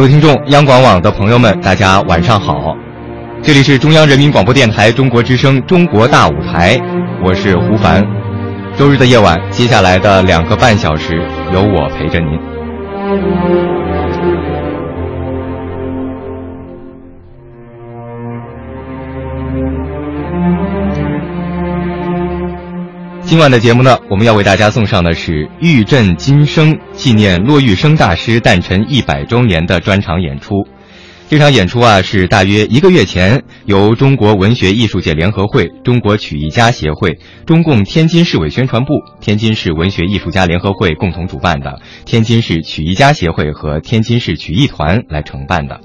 各位听众，央广网的朋友们，大家晚上好，这里是中央人民广播电台中国之声《中国大舞台》，我是胡凡。周日的夜晚，接下来的两个半小时，有我陪着您。今晚的节目呢，我们要为大家送上的是《玉振今生》纪念骆玉笙大师诞辰一百周年的专场演出。这场演出啊，是大约一个月前由中国文学艺术界联合会、中国曲艺家协会、中共天津市委宣传部、天津市文学艺术家联合会共同主办的天津市曲艺家协会和天津市曲艺团来承办的。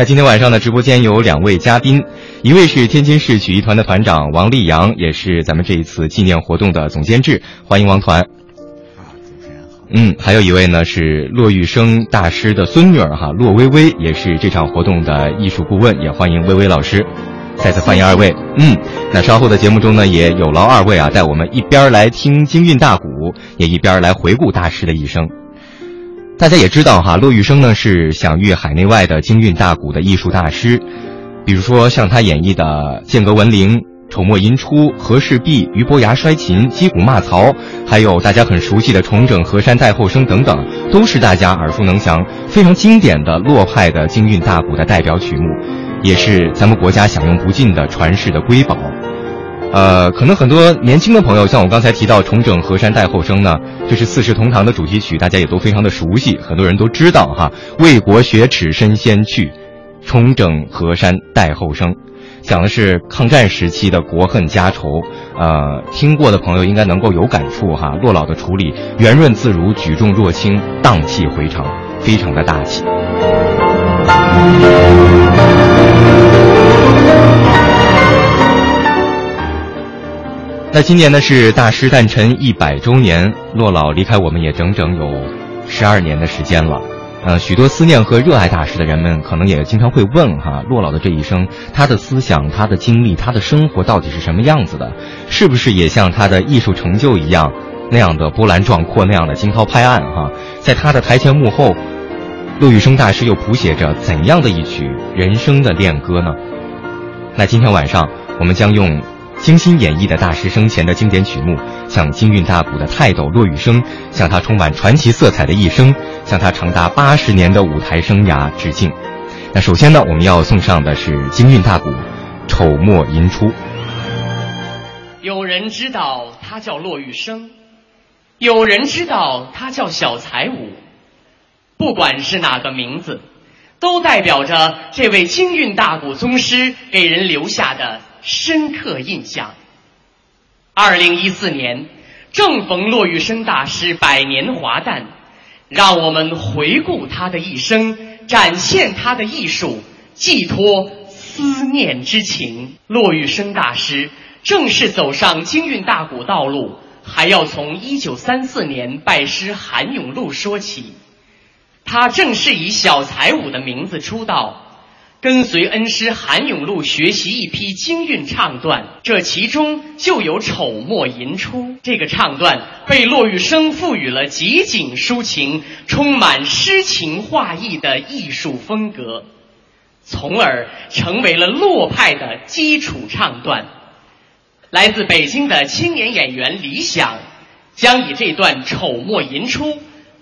那今天晚上的直播间有两位嘉宾，一位是天津市曲艺团的团长王立阳，也是咱们这一次纪念活动的总监制，欢迎王团。嗯，还有一位呢是骆玉生大师的孙女儿哈，骆薇薇，也是这场活动的艺术顾问，也欢迎薇薇老师。再次欢迎二位。嗯，那稍后的节目中呢，也有劳二位啊，带我们一边来听京韵大鼓，也一边来回顾大师的一生。大家也知道哈，骆玉笙呢是享誉海内外的京韵大鼓的艺术大师，比如说像他演绎的《剑阁闻铃》《丑墨吟出》《和氏璧》《俞伯牙摔琴》《击鼓骂曹》，还有大家很熟悉的《重整河山代后生》等等，都是大家耳熟能详、非常经典的洛派的京韵大鼓的代表曲目，也是咱们国家享用不尽的传世的瑰宝。呃，可能很多年轻的朋友，像我刚才提到《重整河山待后生》呢，这是《四世同堂》的主题曲，大家也都非常的熟悉，很多人都知道哈。为国雪耻身先去，重整河山待后生，讲的是抗战时期的国恨家仇。呃，听过的朋友应该能够有感触哈。骆老的处理圆润自如，举重若轻，荡气回肠，非常的大气。那今年呢是大师诞辰一百周年，骆老离开我们也整整有十二年的时间了。呃，许多思念和热爱大师的人们，可能也经常会问哈，骆老的这一生，他的思想、他的经历、他的生活到底是什么样子的？是不是也像他的艺术成就一样，那样的波澜壮阔，那样的惊涛拍岸？哈，在他的台前幕后，骆玉笙大师又谱写着怎样的一曲人生的恋歌呢？那今天晚上，我们将用。精心演绎的大师生前的经典曲目，向京韵大鼓的泰斗骆玉笙，向他充满传奇色彩的一生，向他长达八十年的舞台生涯致敬。那首先呢，我们要送上的是京韵大鼓《丑墨吟出》。有人知道他叫骆玉笙，有人知道他叫小才武。不管是哪个名字，都代表着这位京韵大鼓宗师给人留下的。深刻印象。二零一四年，正逢骆玉笙大师百年华诞，让我们回顾他的一生，展现他的艺术，寄托思念之情。骆玉笙大师正式走上京韵大鼓道路，还要从一九三四年拜师韩永禄说起。他正是以小才武的名字出道。跟随恩师韩永禄学习一批京韵唱段，这其中就有《丑墨吟出》这个唱段，被骆玉笙赋予了极景抒情、充满诗情画意的艺术风格，从而成为了骆派的基础唱段。来自北京的青年演员李想，将以这段《丑墨吟出》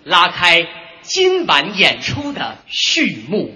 拉开今晚演出的序幕。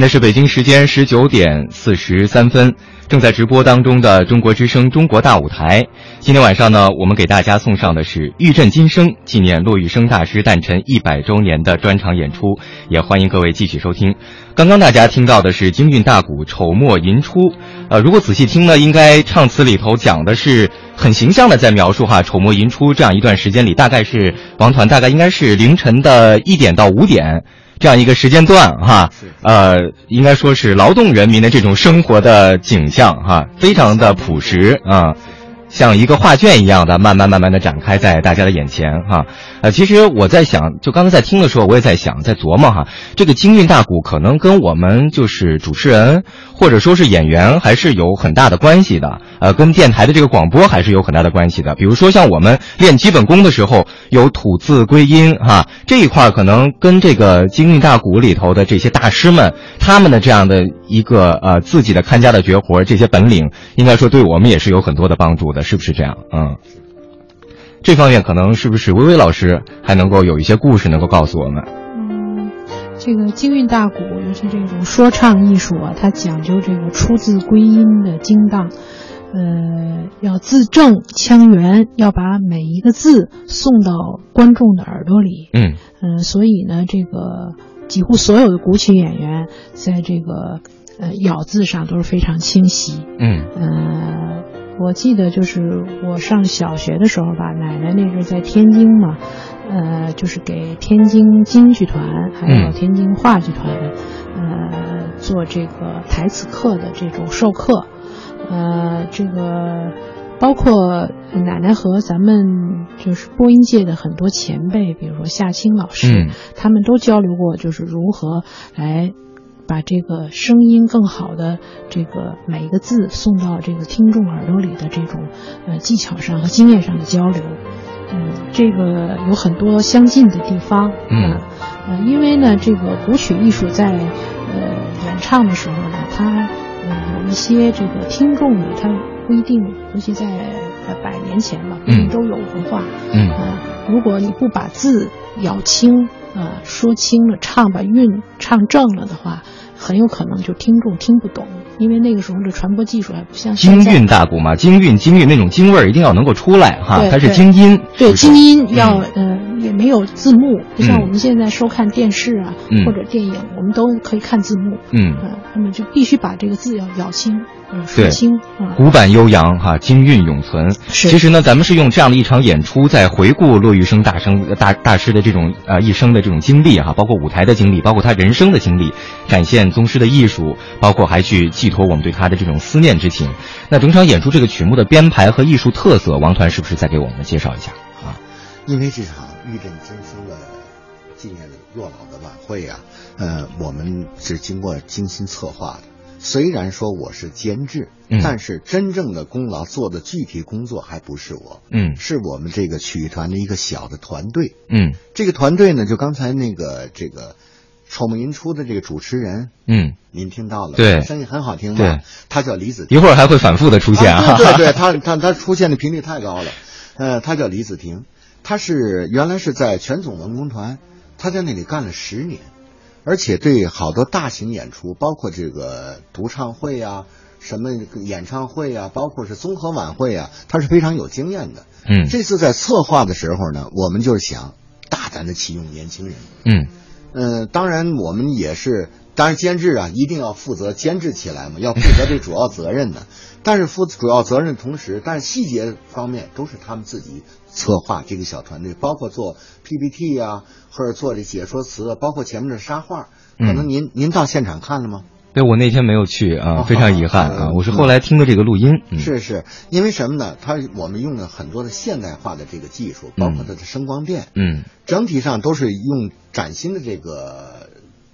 现在是北京时间十九点四十三分，正在直播当中的中国之声《中国大舞台》。今天晚上呢，我们给大家送上的是《玉振今生》纪念骆玉笙大师诞辰一百周年的专场演出，也欢迎各位继续收听。刚刚大家听到的是京韵大鼓《丑墨吟出》，呃，如果仔细听呢，应该唱词里头讲的是很形象的在描述哈《丑墨吟出》这样一段时间里，大概是王团大概应该是凌晨的一点到五点。这样一个时间段，哈，呃，应该说是劳动人民的这种生活的景象，哈，非常的朴实啊。像一个画卷一样的，慢慢慢慢的展开在大家的眼前哈。呃，其实我在想，就刚才在听的时候，我也在想，在琢磨哈，这个京韵大鼓可能跟我们就是主持人或者说是演员还是有很大的关系的。呃，跟电台的这个广播还是有很大的关系的。比如说像我们练基本功的时候，有吐字归音哈，这一块可能跟这个京韵大鼓里头的这些大师们他们的这样的一个呃自己的看家的绝活，这些本领，应该说对我们也是有很多的帮助的。是不是这样？嗯，这方面可能是不是微微老师还能够有一些故事能够告诉我们？嗯，这个京韵大鼓，尤其这种说唱艺术啊，它讲究这个出自归音的精当，呃，要字正腔圆，要把每一个字送到观众的耳朵里。嗯嗯，所以呢，这个几乎所有的古曲演员在这个呃咬字上都是非常清晰。嗯呃。我记得就是我上小学的时候吧，奶奶那阵在天津嘛，呃，就是给天津京剧团还有天津话剧团，呃，做这个台词课的这种授课，呃，这个包括奶奶和咱们就是播音界的很多前辈，比如说夏青老师，他们都交流过，就是如何来。把这个声音更好的这个每一个字送到这个听众耳朵里的这种呃技巧上和经验上的交流，嗯，这个有很多相近的地方，嗯，呃，因为呢，这个古曲艺术在呃演唱的时候呢，它呃有一些这个听众呢，他不一定，尤其在百年前嘛，嗯，都有文化，嗯，如果你不把字咬清，呃，说清了，唱把韵唱正了的话。很有可能就听众听不懂，因为那个时候的传播技术还不像京韵大鼓嘛，京韵京韵那种京味儿一定要能够出来哈，它是京音，对京音要呃也没有字幕，不像我们现在收看电视啊或者电影，我们都可以看字幕，嗯，那么就必须把这个字要咬清。对，古板悠扬哈，金韵永存。其实呢，咱们是用这样的一场演出，在回顾骆玉笙大生大大师的这种呃一生的这种经历哈，包括舞台的经历，包括他人生的经历，展现宗师的艺术，包括还去寄托我们对他的这种思念之情。那整场演出这个曲目的编排和艺术特色，王团是不是再给我们介绍一下啊？因为这场玉振今生的纪念骆老的晚会啊，呃，我们是经过精心策划的。虽然说我是监制，但是真正的功劳做的具体工作还不是我，嗯，是我们这个曲艺团的一个小的团队，嗯，这个团队呢，就刚才那个这个丑梦吟出的这个主持人，嗯，您听到了，对，声音很好听吧？他叫李子，一会儿还会反复的出现啊，对对，他他他出现的频率太高了，呃，他叫李子婷，他是原来是在全总文工团，他在那里干了十年。而且对好多大型演出，包括这个独唱会啊、什么演唱会啊，包括是综合晚会啊，他是非常有经验的。嗯，这次在策划的时候呢，我们就是想大胆的启用年轻人。嗯，呃，当然我们也是，当然监制啊一定要负责监制起来嘛，要负责这主要责任的。但是负主要责任的同时，但是细节方面都是他们自己策划这个小团队，包括做 PPT 呀，或者做这解说词，包括前面的沙画。可能您您到现场看了吗？对，我那天没有去啊，非常遗憾啊。我是后来听的这个录音。是是，因为什么呢？它我们用了很多的现代化的这个技术，包括它的声光电，嗯，整体上都是用崭新的这个。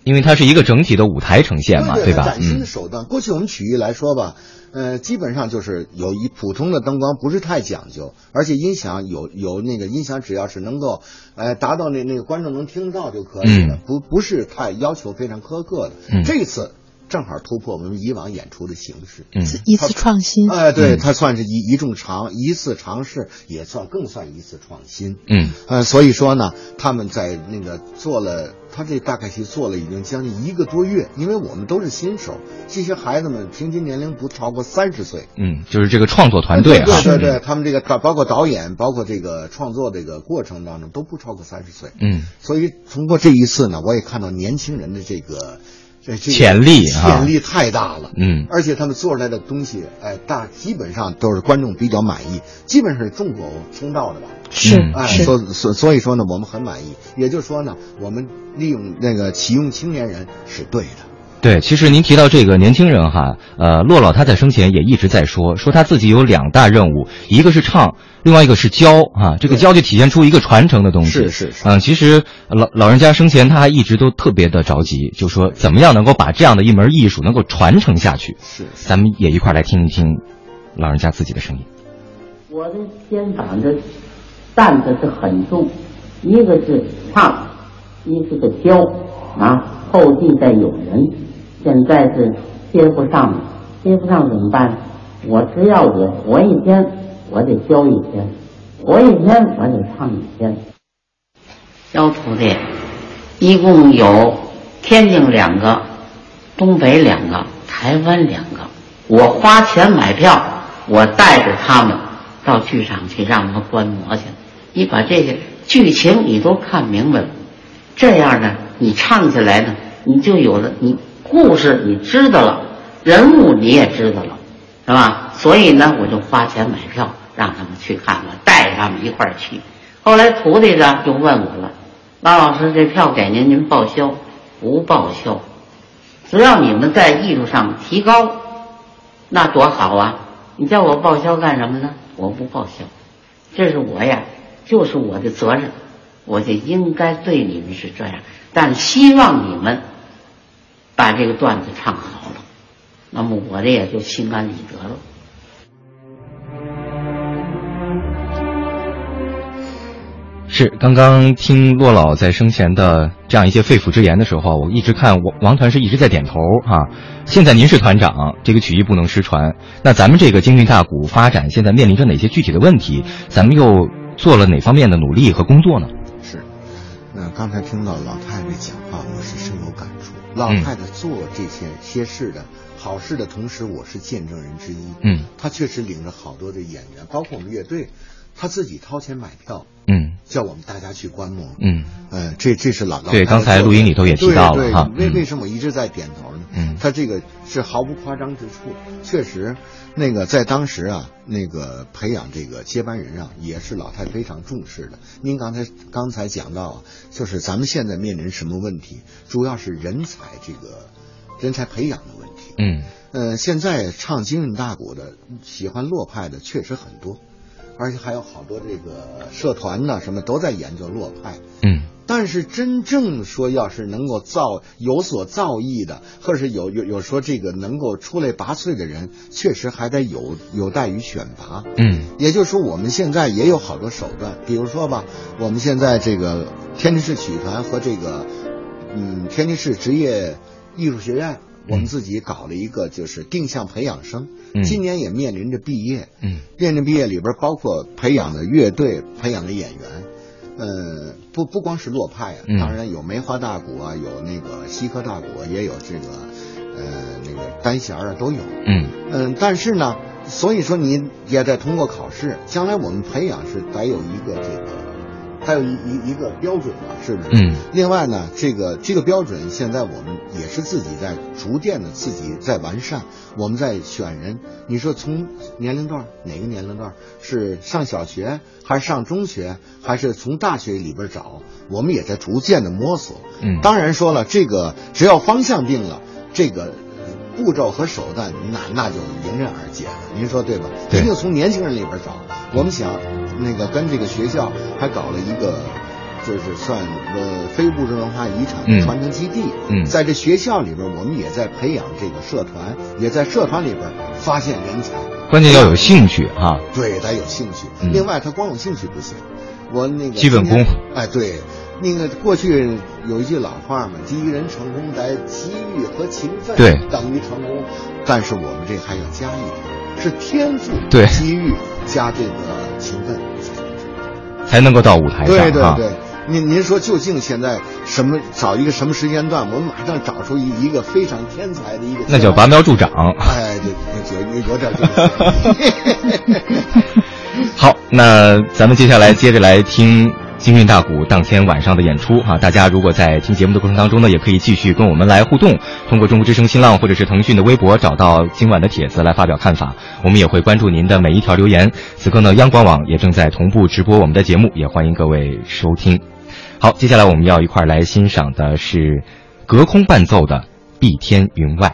因为它是一个整体的舞台呈现嘛，对吧？崭新的手段。过去我们曲艺来说吧，呃，基本上就是有一普通的灯光，不是太讲究，而且音响有有那个音响，只要是能够，呃，达到那那个观众能听到就可以了，不不是太要求非常苛刻的。这次正好突破我们以往演出的形式，嗯，一次创新。哎，对，嗯它算是一一种尝一次尝试，也算更算一次创新。嗯呃，所以说呢，他们在那个做了，他这大概其做了已经将近一个多月，因为我们都是新手，这些孩子们平均年龄不超过三十岁。嗯，就是这个创作团队对哈，对对，他们这个导包括导演，包括这个创作这个过程当中都不超过三十岁。嗯所以通过这一次呢，我也看到年轻人的这个这这潜力啊潜力太大了。嗯而且他们做出来的东西，哎，大基本上都是观众比较满意，基本上是众口听到的吧。是嗯哎，所所所以说呢，我们很满意。也就是说呢，我们利用那个启用青年人是对的。对，其实您提到这个年轻人哈，呃，骆老他在生前也一直在说，说他自己有两大任务，一个是唱，另外一个是教啊。这个教就体现出一个传承的东西。是是是嗯，其实老老人家生前他还一直都特别的着急，就说怎么样能够把这样的一门艺术能够传承下去。是是咱们也一块来听一听老人家自己的声音。我的肩膀的担子是很重，一个是唱，一个是教啊，后继在有人，现在是接不上了，接不上怎么办？我只要我活一天，我得教一天，活一天我得唱一天。教徒弟一共有天津两个，东北两个，台湾两个。我花钱买票，我带着他们到剧场去，让他们观摩去。你把这些剧情你都看明白了，这样呢，你唱起来呢，你就有了你故事你知道了，人物你也知道了，是吧？所以呢，我就花钱买票，让他们去看，了带他们一块儿去。后来徒弟呢就问我了，拉老师，这票给您，您报销？不报销，只要你们在艺术上提高，那多好啊！你叫我报销干什么呢？我不报销，这是我呀，就是我的责任，我就应该对你们是这样。但希望你们把这个段子唱好了，那么我这也就心安理得了。是，刚刚听骆老在生前的这样一些肺腑之言的时候，我一直看王王团是一直在点头哈、现在您是团长，这个曲艺不能失传。那咱们这个京韵大鼓发展现在面临着哪些具体的问题？咱们又做了哪方面的努力和工作呢？是。那刚才听到老太太讲话，我是深有感触。老嗯太太做这些些事的好事的同时，我是见证人之一。嗯，她确实领着好多的演员，包括我们乐队，她自己掏钱买票，嗯。叫我们大家去观摩。嗯。呃，这这是老老对刚才录音里头也提到了哈。嗯为为什么我一直在点头呢？嗯。他这个是毫不夸张之处，确实，那个在当时啊，那个培养这个接班人啊，也是老太非常重视的。您刚才刚才讲到啊，就是咱们现在面临什么问题，主要是人才这个人才培养的问题。嗯呃，现在唱京韵大鼓的，喜欢洛派的确实很多，而且还有好多这个社团呢，什么都在研究洛派。嗯但是真正说要是能够造有所造诣的，或者是有有有说这个能够出类拔萃的人，确实还得有有待于选拔。嗯。也就是说，我们现在也有好多手段，比如说吧，我们现在这个天津市曲艺团和这个嗯天津市职业艺术学院，我们自己搞了一个就是定向培养生，嗯。今年也面临着毕业，嗯。面临毕业里边包括培养的乐队、培养的演员，呃，不不光是洛派啊，嗯当然有梅花大鼓啊，有那个西科大鼓啊，也有这个呃那个单弦儿啊都有。嗯嗯，但是呢，所以说你也得通过考试，将来我们培养是得有一个这个，还有一一一个标准嘛，是不是？嗯另外呢，这个这个标准现在我们也是自己在逐渐的自己在完善，我们在选人。你说从年龄段哪个年龄段是上小学还是上中学，还是从大学里边找，我们也在逐渐的摸索。嗯当然说了，这个只要方向定了，这个呃步骤和手段那那就迎刃而解了。您说对吧？一定从年轻人里边找。我们想那个跟这个学校还搞了一个。就是算呃非物质文化遗产嗯传承基地，嗯在这学校里边，我们也在培养这个社团，也在社团里边发现人才。关键要有兴趣哈。对，得有兴趣。嗯另外，他光有兴趣不行，我那个基本功。哎，对，那个过去有一句老话嘛，第一人成功在机遇和勤奋，对等于成功。但是我们这还要加一点，是天赋、对机遇加这个勤奋。才能够到舞台上啊。对对对，您您说究竟现在什么找一个什么时间段，我们马上找出一一个非常天才的一个，那叫拔苗助长。哎，对，有有点这个。好，那咱们接下来接着来听京韵大鼓当天晚上的演出哈、大家如果在听节目的过程当中呢，也可以继续跟我们来互动，通过中国之声新浪或者是腾讯的微博找到今晚的帖子来发表看法，我们也会关注您的每一条留言。此刻呢，央广网也正在同步直播我们的节目，也欢迎各位收听。好，接下来我们要一块儿来欣赏的是隔空伴奏的《碧天云外》。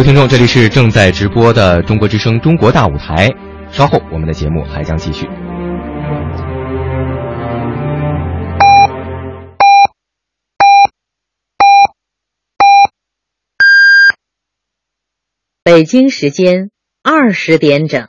位听众，这里是正在直播的中国之声中国大舞台。稍后我们的节目还将继续。北京时间二十点整。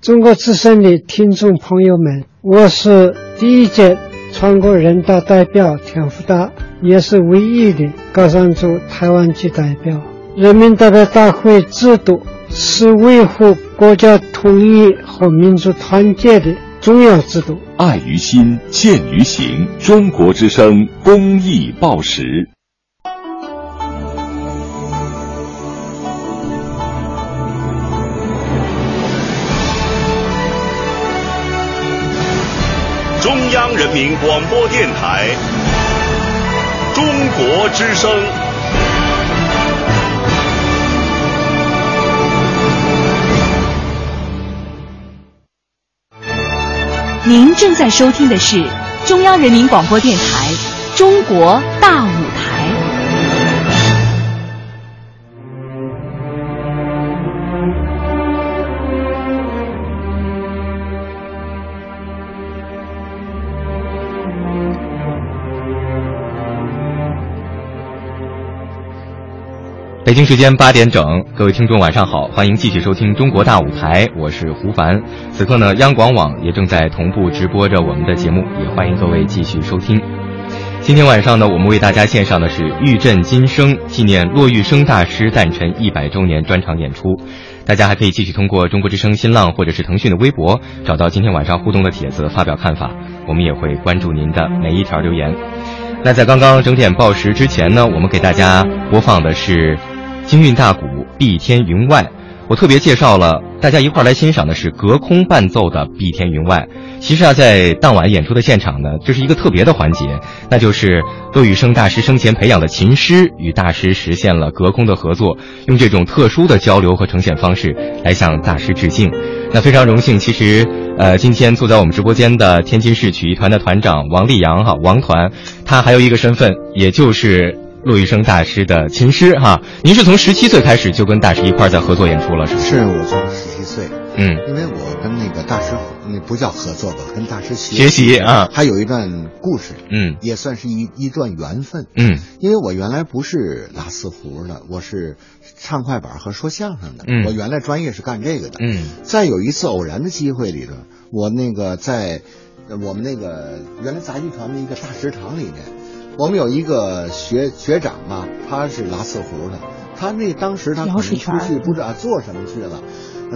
中国之声的听众朋友们，我是第一届全国人大代表田福达，也是唯一的高山族台湾籍代表。人民代表大会制度是维护国家统一和民族团结的重要制度。爱于心，见于行。中国之声公益报时。中央人民广播电台，中国之声。您正在收听的是中央人民广播电台《中国大舞台》。北京时间八点整，各位听众晚上好，欢迎继续收听中国大舞台，我是胡凡。此刻呢，央广网也正在同步直播着我们的节目，也欢迎各位继续收听。今天晚上呢，我们为大家献上的是玉振金生纪念骆玉笙大师诞辰一百周年专场演出。大家还可以继续通过中国之声新浪或者是腾讯的微博找到今天晚上互动的帖子发表看法，我们也会关注您的每一条留言。那在刚刚整点报时之前呢，我们给大家播放的是京韵大鼓《碧天云外》。我特别介绍了，大家一块儿来欣赏的是隔空伴奏的《碧天云外》。其实啊，在当晚演出的现场呢，这是一个特别的环节，那就是骆羽生大师生前培养的琴师与大师实现了隔空的合作，用这种特殊的交流和呈现方式来向大师致敬。那非常荣幸，其实呃，今天坐在我们直播间的天津市曲艺团的团长王立阳哈，王团，他还有一个身份，也就是。骆玉生大师的琴师哈，您是从十七岁开始就跟大师一块儿在合作演出了，是不是？是我从十七岁，嗯，因为我跟那个大师，那不叫合作吧，跟大师学学习啊，还有一段故事，嗯，也算是一一段缘分，嗯，因为我原来不是拉四胡的，我是唱快板和说相声的，嗯，我原来专业是干这个的，嗯，在有一次偶然的机会里头，我那个在我们那个原来杂技团的一个大食堂里面。我们有一个学学长嘛，他是拉四胡的，他那当时他可能出去不知道做什么去了，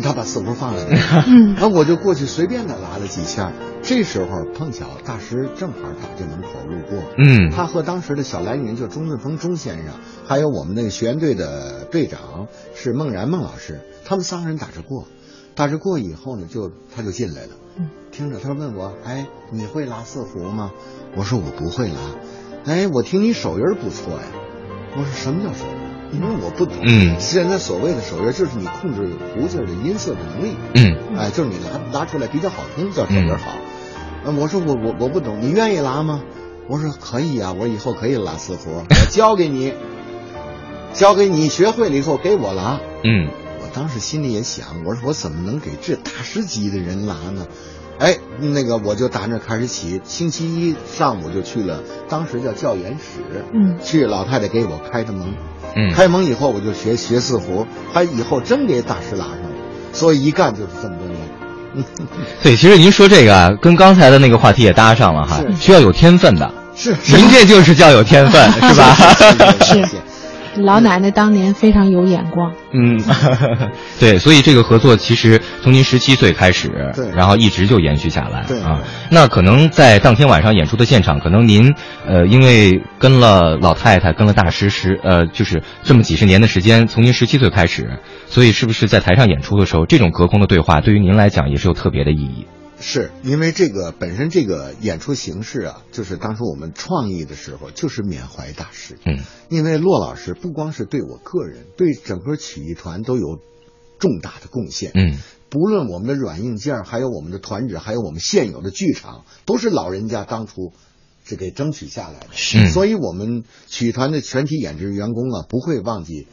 他把四胡放在那，然后我就过去随便的拉了几下，这时候碰巧大师正好打这门口路过，嗯，他和当时的小来云就钟顺峰钟先生，还有我们那个学员队的队长是孟然孟老师，他们三个人打着过。打着过以后呢，就他就进来了，嗯。听着他问我，哎，你会拉四胡吗？我说我不会拉，哎，我听你手音儿不错呀。我说什么叫手音？因为我不懂。嗯现在所谓的手音，就是你控制胡子的音色的能力。嗯哎，就是你拉拉出来比较好听，叫手音好。嗯，我说我我我不懂，你愿意拉吗？我说可以啊、我以后可以拉四胡，我教给你，教给你，学会了以后给我拉。嗯我当时心里也想，我说我怎么能给这大师级的人拉呢？哎，那个我就打那开始起，星期一上午就去了，当时叫教研室，嗯去老太太给我开的门，嗯，开门以后我就学学四胡，还以后真给大师拉上了，所以一干就是这么多年。对，其实您说这个啊，跟刚才的那个话题也搭上了哈，需要有天分的。是您这就是叫有天分，是吧？是是老奶奶当年非常有眼光，嗯，对，所以这个合作其实从您十七岁开始，对然后一直就延续下来对啊。那可能在当天晚上演出的现场，可能您呃，因为跟了老太太，跟了大师十呃，就是这么几十年的时间，从您十七岁开始，所以是不是在台上演出的时候，这种隔空的对话对于您来讲也是有特别的意义？是因为这个本身这个演出形式啊，就是当初我们创意的时候，就是缅怀大师。嗯，因为骆老师不光是对我个人，对整个曲艺团都有重大的贡献。嗯不论我们的软硬件，还有我们的团址，还有我们现有的剧场，都是老人家当初是给争取下来的。是所以我们曲艺团的全体演职员工啊，不会忘记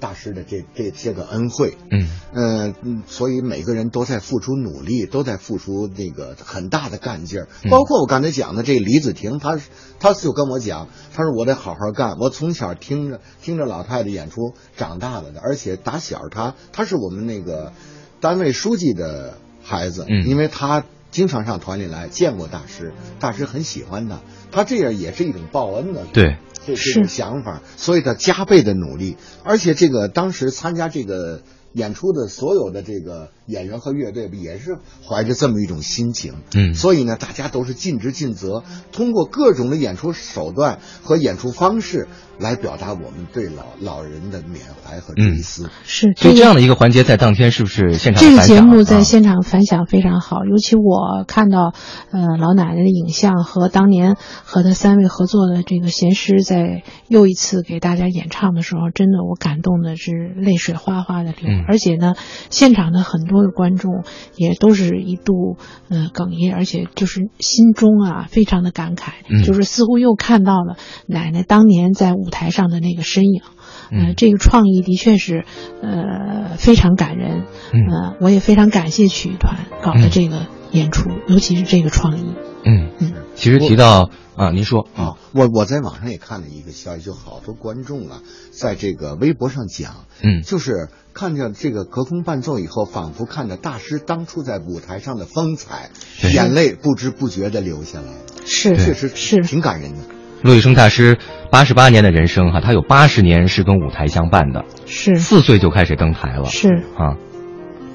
大师的这这些个恩惠。嗯呃嗯，所以每个人都在付出努力，都在付出那个很大的干劲儿。嗯包括我刚才讲的这个李子婷，她是她就跟我讲，她说我得好好干。我从小听着听着老太太演出长大了的，而且打小她她是我们那个单位书记的孩子，嗯因为她经常上团里来，见过大师，大师很喜欢她，她这样也是一种报恩的。对，这这种想法，所以他加倍的努力，而且这个当时参加这个演出的所有的这个演员和乐队也是怀着这么一种心情，嗯。所以呢，大家都是尽职尽责，通过各种的演出手段和演出方式来表达我们对老老人的缅怀和追思。是所以这样的一个环节在当天是不是现场这个节目在啊？现场反响非常好，尤其我看到，呃，老奶奶的影像和当年和她三位合作的这个弦师在又一次给大家演唱的时候，真的我感动的是泪水哗哗的流。嗯。而且呢，现场的很多的观众也都是一度呃哽咽，而且就是心中啊非常的感慨，嗯就是似乎又看到了奶奶当年在舞台上的那个身影。呃嗯，这个创意的确是，呃，非常感人。嗯呃，我也非常感谢曲艺团搞的这个演出，尤其是这个创意。嗯。嗯，其实提到啊，您说。啊，我我在网上也看了一个消息，就好多观众啊，在这个微博上讲，嗯。就是看着这个隔空伴奏以后，仿佛看着大师当初在舞台上的风采，眼泪不知不觉的流下来，是。确实是。挺感人的。陆玉生大师八十八年的人生哈，他有八十年是跟舞台相伴的，是。四岁就开始登台了，是。啊，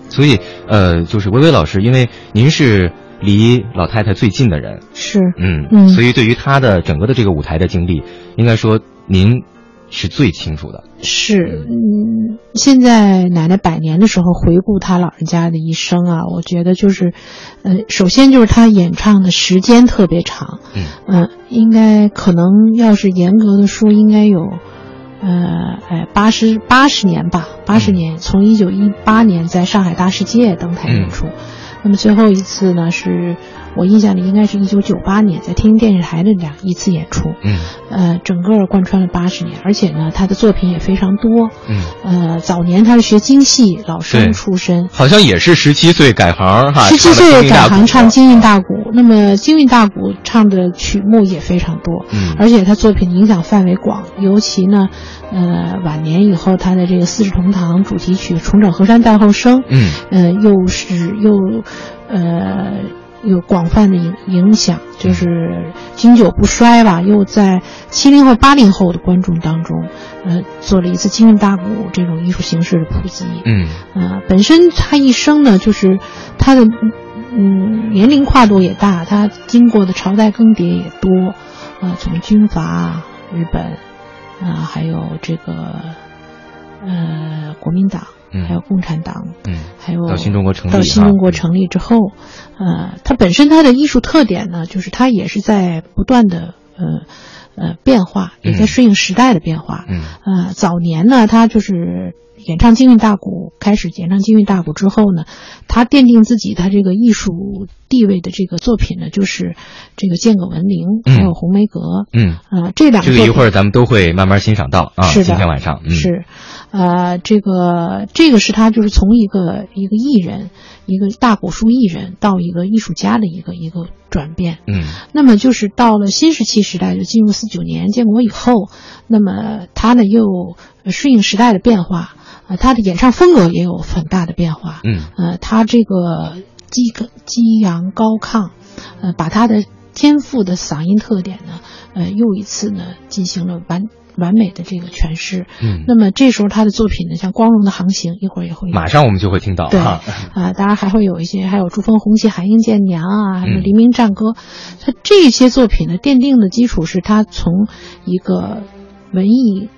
所以呃，就是薇薇老师，因为您是离老太太最近的人，是。嗯嗯。所以对于她的整个的这个舞台的经历，应该说您是最清楚的，是，嗯，现在奶奶百年的时候回顾她老人家的一生啊，我觉得就是，呃，首先就是她演唱的时间特别长，嗯。嗯、应该可能要是严格的说，应该有，呃，哎，八十八十年吧，八十年，从一九一八年在上海大世界登台演出，那么最后一次呢，是我印象里应该是一九九八年在天津电视台的两一次演出，嗯。呃，整个贯穿了八十年，而且呢，他的作品也非常多。嗯，呃，早年他是学京戏，老生出身，好像也是十七岁改行哈，十七岁改行唱京京韵大鼓。那么京韵大鼓唱的曲目也非常多，嗯。而且他作品影响范围广，尤其呢，呃，晚年以后他的这个《四世同堂》主题曲《重整河山待后生》，嗯。呃，又是又呃有广泛的影影响，就是经久不衰吧。又在七零后、八零后的观众当中，呃，做了一次京韵大鼓这种艺术形式的普及。嗯呃，本身他一生呢，就是他的嗯年龄跨度也大，他经过的朝代更迭也多，啊、从军阀、日本，啊、还有这个呃国民党，嗯还有共产党，嗯，还有到新中国成立到新中国成立之后，呃，它本身它的艺术特点呢，就是它也是在不断的呃呃变化，也在嗯适应时代的变化。嗯呃，早年呢，他就是演唱京韵大鼓，开始演唱京韵大鼓之后呢，他奠定自己他这个艺术地位的这个作品呢，就是这个《剑阁文铃》嗯还有《红梅阁》。嗯，呃，这两个这个一会儿咱们都会慢慢欣赏到啊。是的今天晚上，嗯，是，呃，这个这个是他就是从一个一个艺人，一个大鼓书艺人到一个艺术家的一个一个转变。嗯那么就是到了新石器时代，就进入四九年建国以后，那么他呢又呃顺应时代的变化，呃，他的演唱风格也有很大的变化。嗯呃，他这个激激扬高亢，呃，把他的天赋的嗓音特点呢，呃，又一次呢进行了完完美的这个诠释。嗯，那么这时候他的作品呢，像《光荣的航行》，一会儿也会马上我们就会听到对哈。啊，当然还会有一些，还有《珠峰红旗寒英见娘》啊，什么嗯《黎明战歌》，他这些作品呢，奠定的基础是他从一个文艺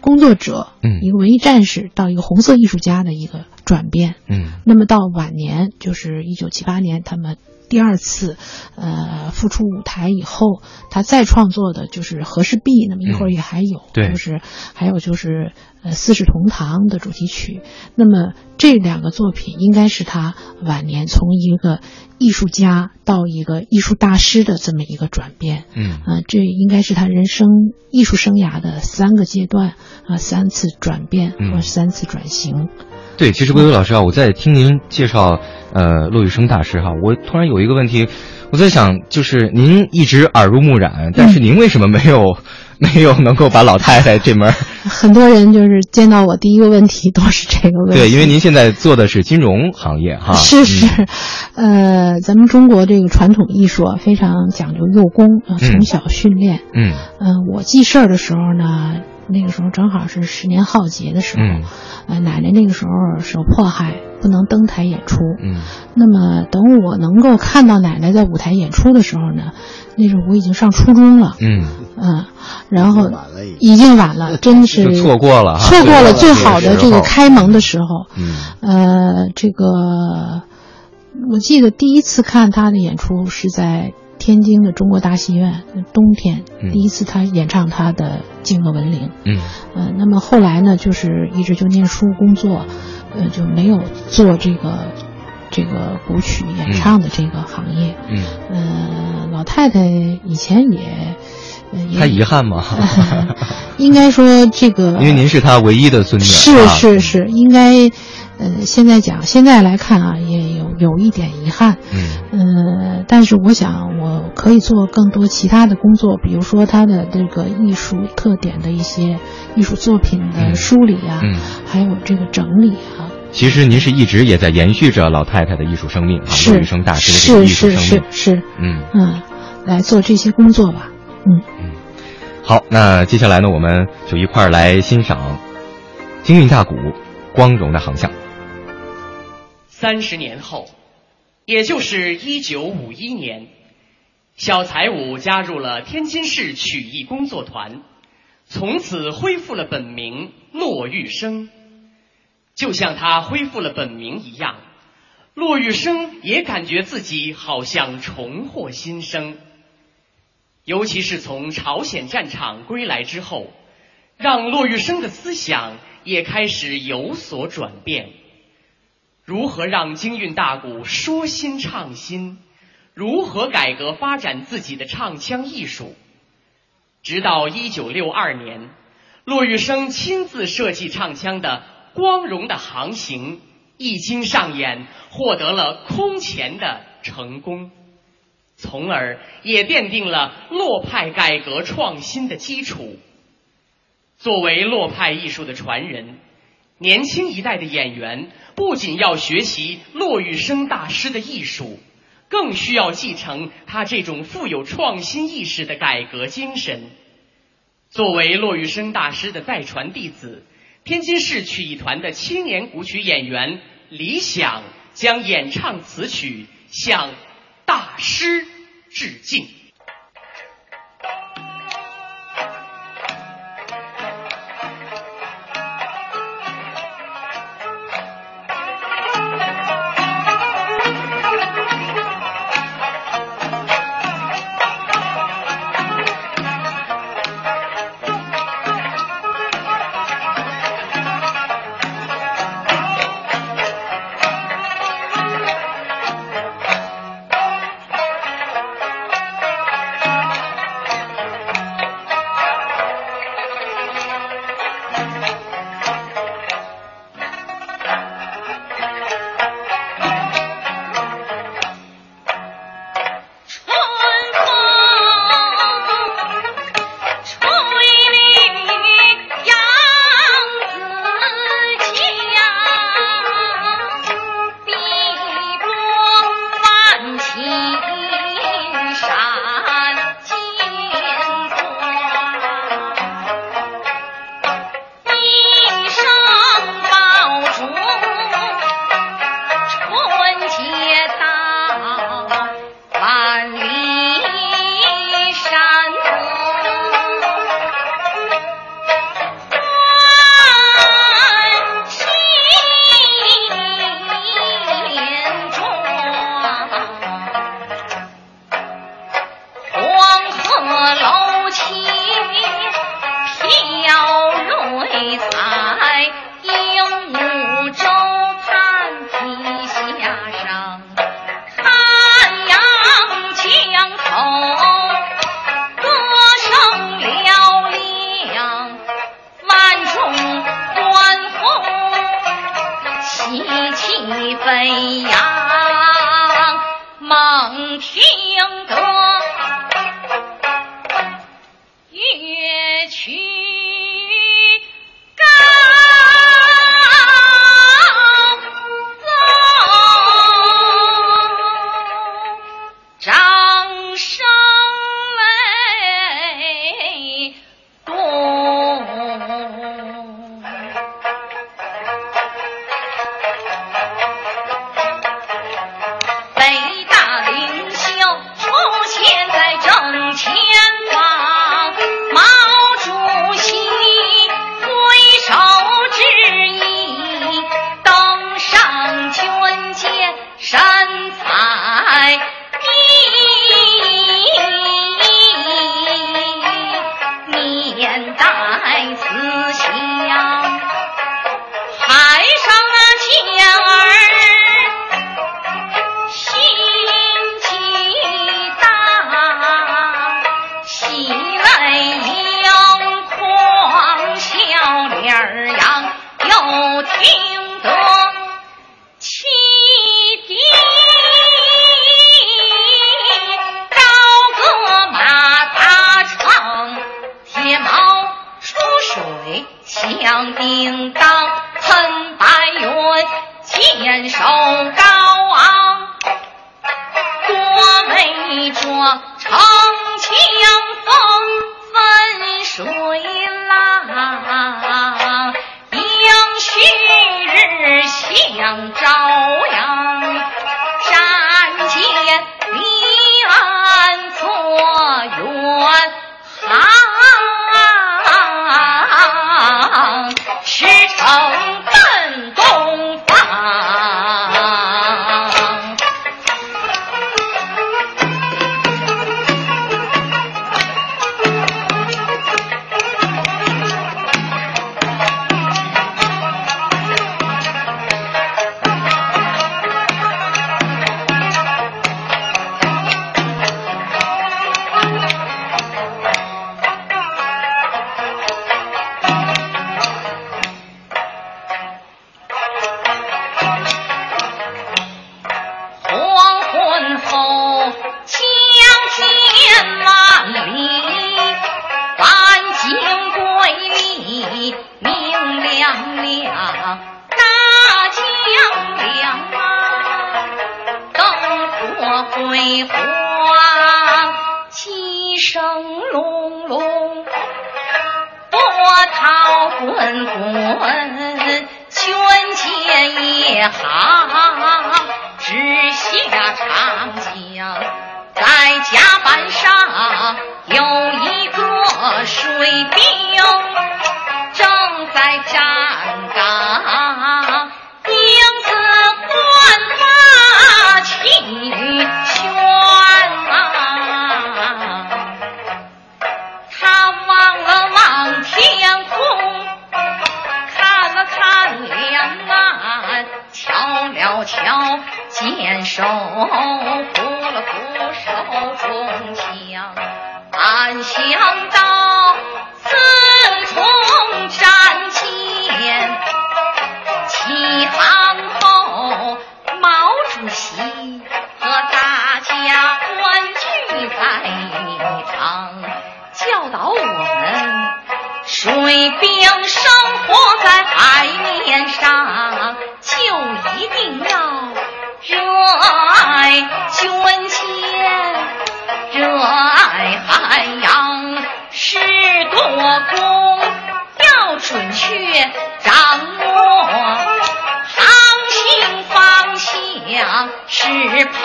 工作者，嗯一个文艺战士到一个红色艺术家的一个转变。嗯那么到晚年，就是一九七八年，他们第二次，呃，复出舞台以后，他再创作的就是《和氏璧》，那么一会儿也还有，嗯对就是还有就是呃《四世同堂》的主题曲。那么这两个作品应该是他晚年从一个艺术家到一个艺术大师的这么一个转变。嗯啊，这应该是他人生艺术生涯的三个阶段啊，三次转变嗯或三次转型。对，其实薇薇老师啊，我在听您介绍呃骆玉笙大师哈，我突然有一个问题，我在想，就是您一直耳濡目染，但是您为什么没有、没有能够把老太太这门儿？很多人就是见到我第一个问题都是这个问题。对，因为您现在做的是金融行业哈。是是，呃，咱们中国这个传统艺术啊，非常讲究幼功从小训练。嗯嗯、我记事儿的时候呢，那个时候正好是十年浩劫的时候，嗯呃，奶奶那个时候受迫害，不能登台演出。嗯那么等我能够看到奶奶在舞台演出的时候呢，那时候我已经上初中了。嗯，嗯，然后已经晚了，真的是错过了错过了最好的这个开蒙的时候。嗯呃，这个我记得第一次看他的演出是在天津的中国大戏院，冬天嗯第一次他演唱他的《静乐文铃》。嗯呃，那么后来呢，就是一直就念书工作，呃，就没有做这个这个古曲演唱的这个行业。嗯，呃，老太太以前也，她遗憾吗？应该说这个，因为您是她唯一的孙女。是啊是是，应该，呃，现在讲，现在来看啊，也有有一点遗憾。嗯呃，但是我想我可以做更多其他的工作，比如说他的这个艺术特点的一些艺术作品的嗯梳理啊，嗯还有这个整理啊。其实您是一直也在延续着老太太的艺术生命啊，是骆玉笙大师的这个艺术是是生命。是是，嗯嗯，来做这些工作吧。嗯嗯，好，那接下来呢，我们就一块儿来欣赏京韵大鼓《光荣的航向》。三十年后，也就是一九五一年，小才武加入了天津市曲艺工作团，从此恢复了本名骆玉笙。就像他恢复了本名一样，骆玉笙也感觉自己好像重获新生。尤其是从朝鲜战场归来之后，让骆玉笙的思想也开始有所转变。如何让京韵大鼓说新唱新？如何改革发展自己的唱腔艺术？直到一九六二年，骆玉笙亲自设计唱腔的《光荣的航行》一经上演，获得了空前的成功，从而也奠定了洛派改革创新的基础。作为洛派艺术的传人，年轻一代的演员不仅要学习骆玉笙大师的艺术，更需要继承他这种富有创新意识的改革精神。作为骆玉笙大师的再传弟子，天津市曲艺团的青年古曲演员李想将演唱此曲，向大师致敬。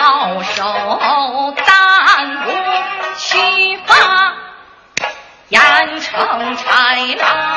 高手担不起发，严惩豺狼。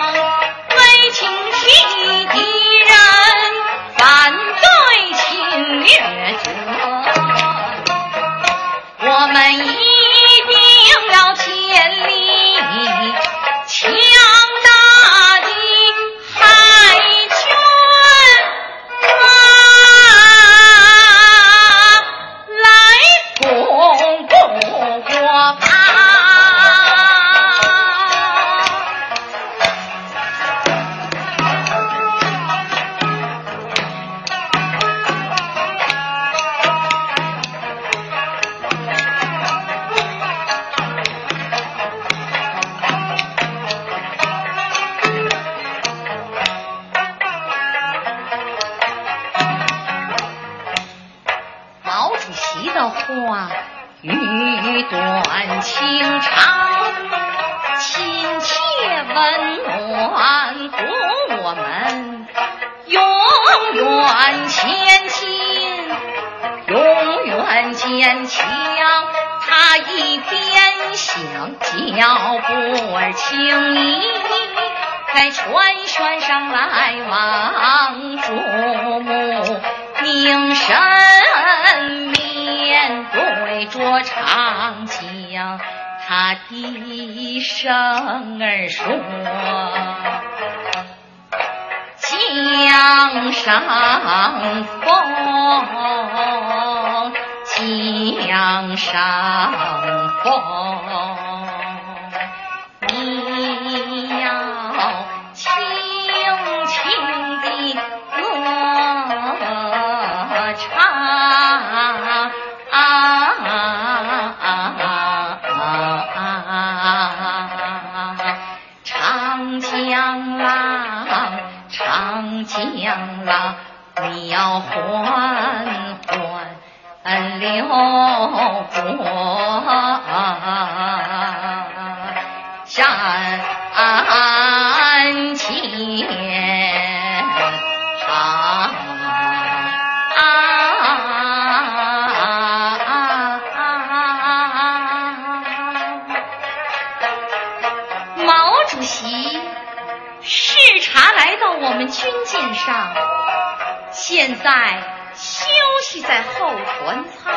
在休息在后船舱。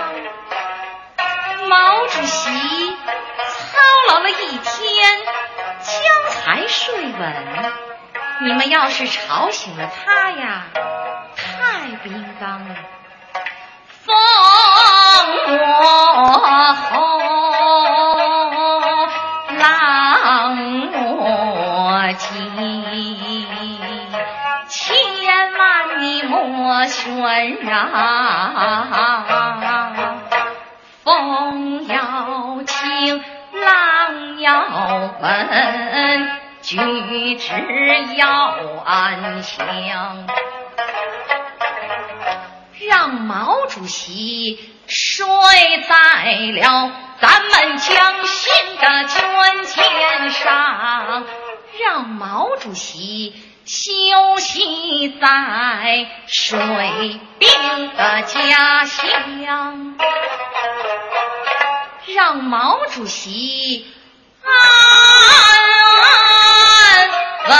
毛主席操劳了一天，将才睡稳。你们要是吵醒了他呀，太不应当了。风过后，莫喧嚷。风要轻，浪要稳，举止要安详。让毛主席睡在了咱们江心的军舰上，让毛主席休息在水兵的家乡，让毛主席安安稳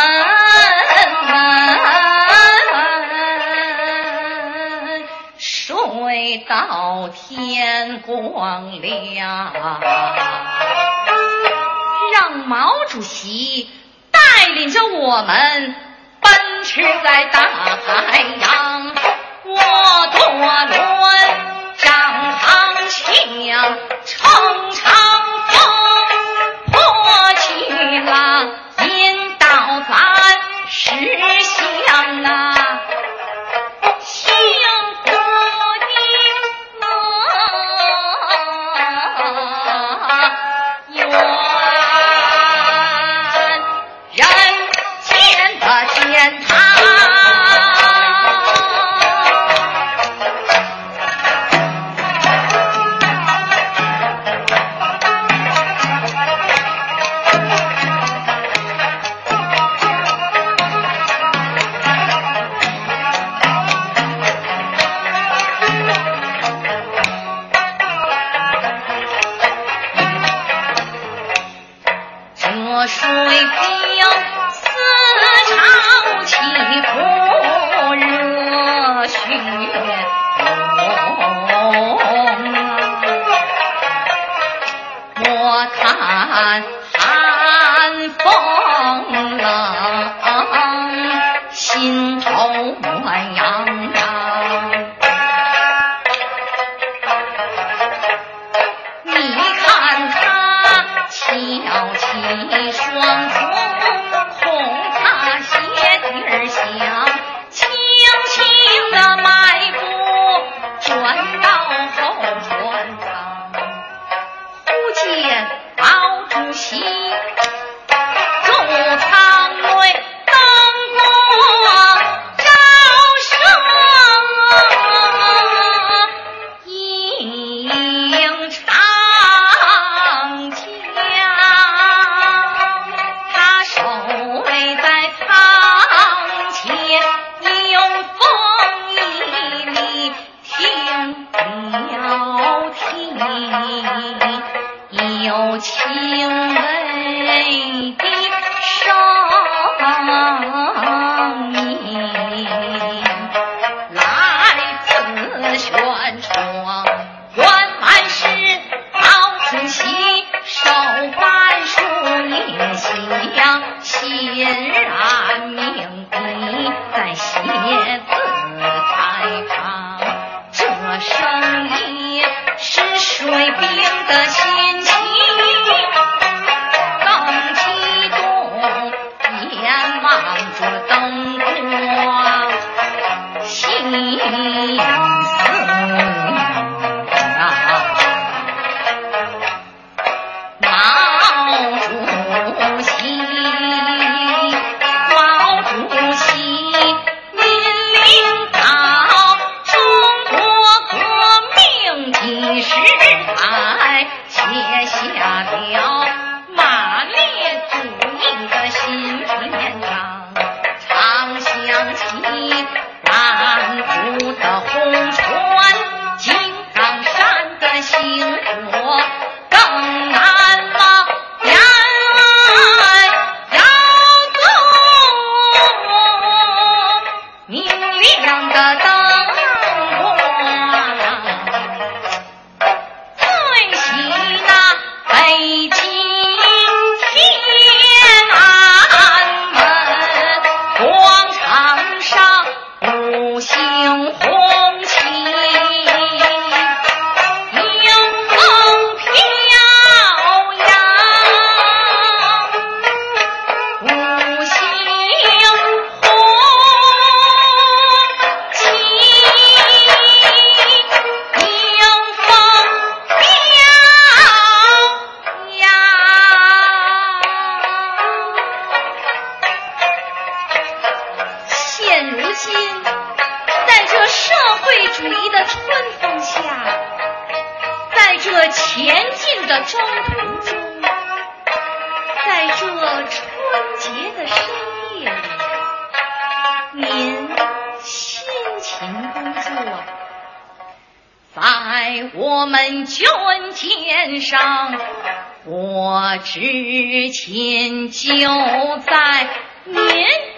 睡到天光亮，让毛主席带领着我们奔驰在大海洋，我们军舰上，我至今就在您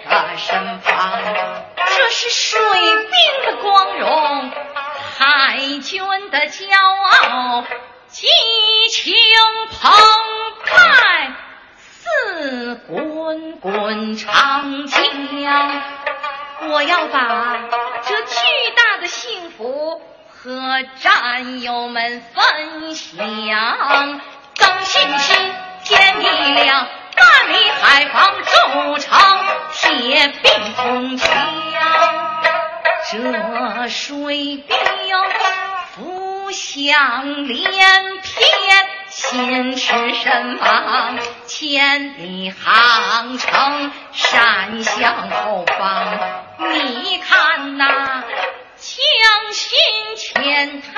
的身旁。这是水兵的光荣，海军的骄傲，激情澎湃，似滚滚长江。我要把这巨大的幸福和战友们分享，增信心，添力量，万里海防筑成铁壁铜墙。这水兵浮想联翩，心驰神往，千里航程闪向后方。你看那江心浅滩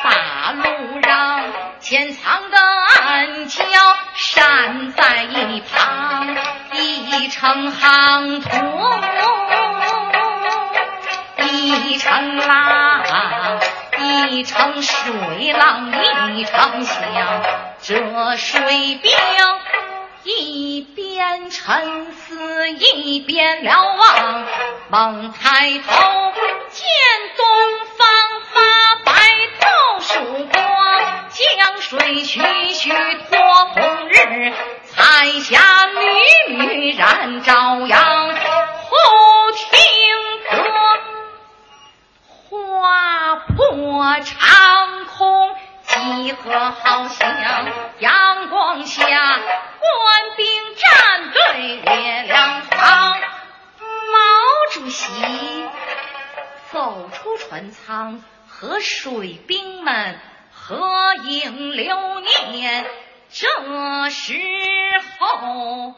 把路让，潜藏的暗礁闪在一旁，一程航途。一程浪，一程水浪，一程响。这水兵一边沉思，一边瞭望，猛抬头见东方发白透曙光，江水徐徐托红日，彩霞缕缕染朝阳。忽听得划破长空，集合好像阳光下，官兵站队列两旁。毛主席走出船舱，和水兵们合影留念。这时候。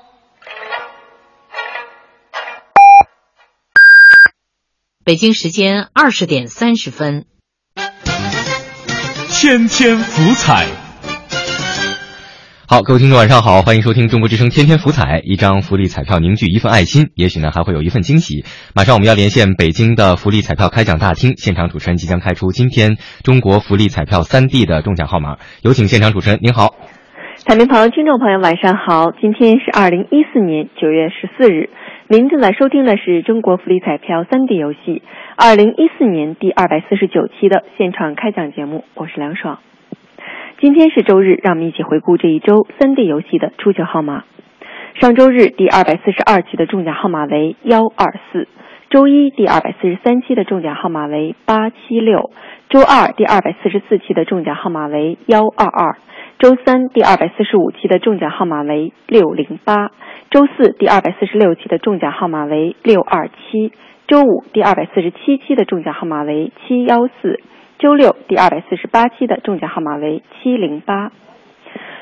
北京时间二十点三十分。天天福彩。好，各位听众晚上好，欢迎收听中国之声天天福彩，一张福利彩票凝聚一份爱心，也许呢还会有一份惊喜。马上我们要连线北京的福利彩票开奖大厅，现场主持人即将开出今天中国福利彩票三 D 的中奖号码，有请现场主持人，您好。彩民朋友、听众朋友，晚上好，今天是二零一四年九月十四日，您正在收听的是中国福利彩票三 D 游戏二零一四年第二百四十九期的现场开奖节目，我是梁爽。今天是周日，让我们一起回顾这一周三 D 游戏的出奖号码。上周日第二百四十二期的中奖号码为幺二四，周一第二百四十三期的中奖号码为八七六，周二第二百四十四期的中奖号码为幺二二，周三第二百四十五期的中奖号码为六零八，周四第二百四十六期的中奖号码为六二七，周五第二百四十七期的中奖号码为七幺四。周六第二百四十八期的中奖号码为七零八。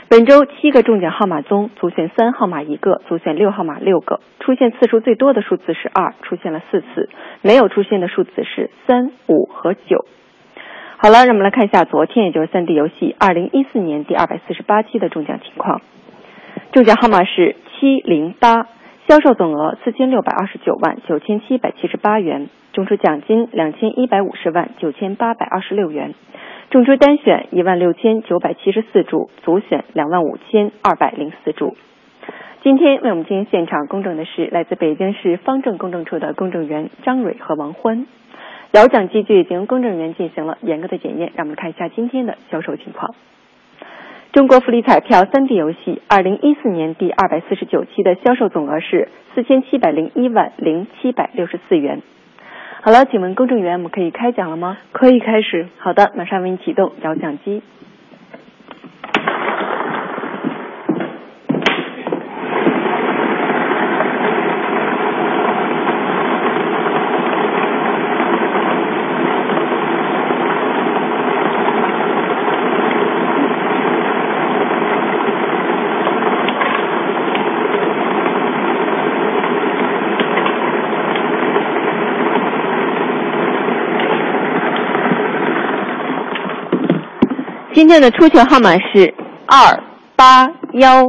本周七个中奖号码中，足选三号码一个，足选六号码六个。出现次数最多的数字是二，出现了四次；没有出现的数字是三、五和九。好了，让我们来看一下昨天，也就是三 D 游戏二零一四年第二百四十八期的中奖情况。中奖号码是七零八，销售总额四千六百二十九万九千七百七十八元。中出奖金两千一百五十万九千八百二十六元，中出单选一万六千九百七十四注，组选两万五千二百零四注。今天为我们进行现场公证的是来自北京市方正公证处的公证员张蕊和王欢。摇奖机具已经公证员进行了严格的检验，让我们看一下今天的销售情况。中国福利彩票三 D 游戏二零一四年第二百四十九期的销售总额是四千七百零一万零七百六十四元。好了，请问公证员，我们可以开奖了吗？可以开始。好的，马上为你启动摇奖机。今天的出球号码是二八幺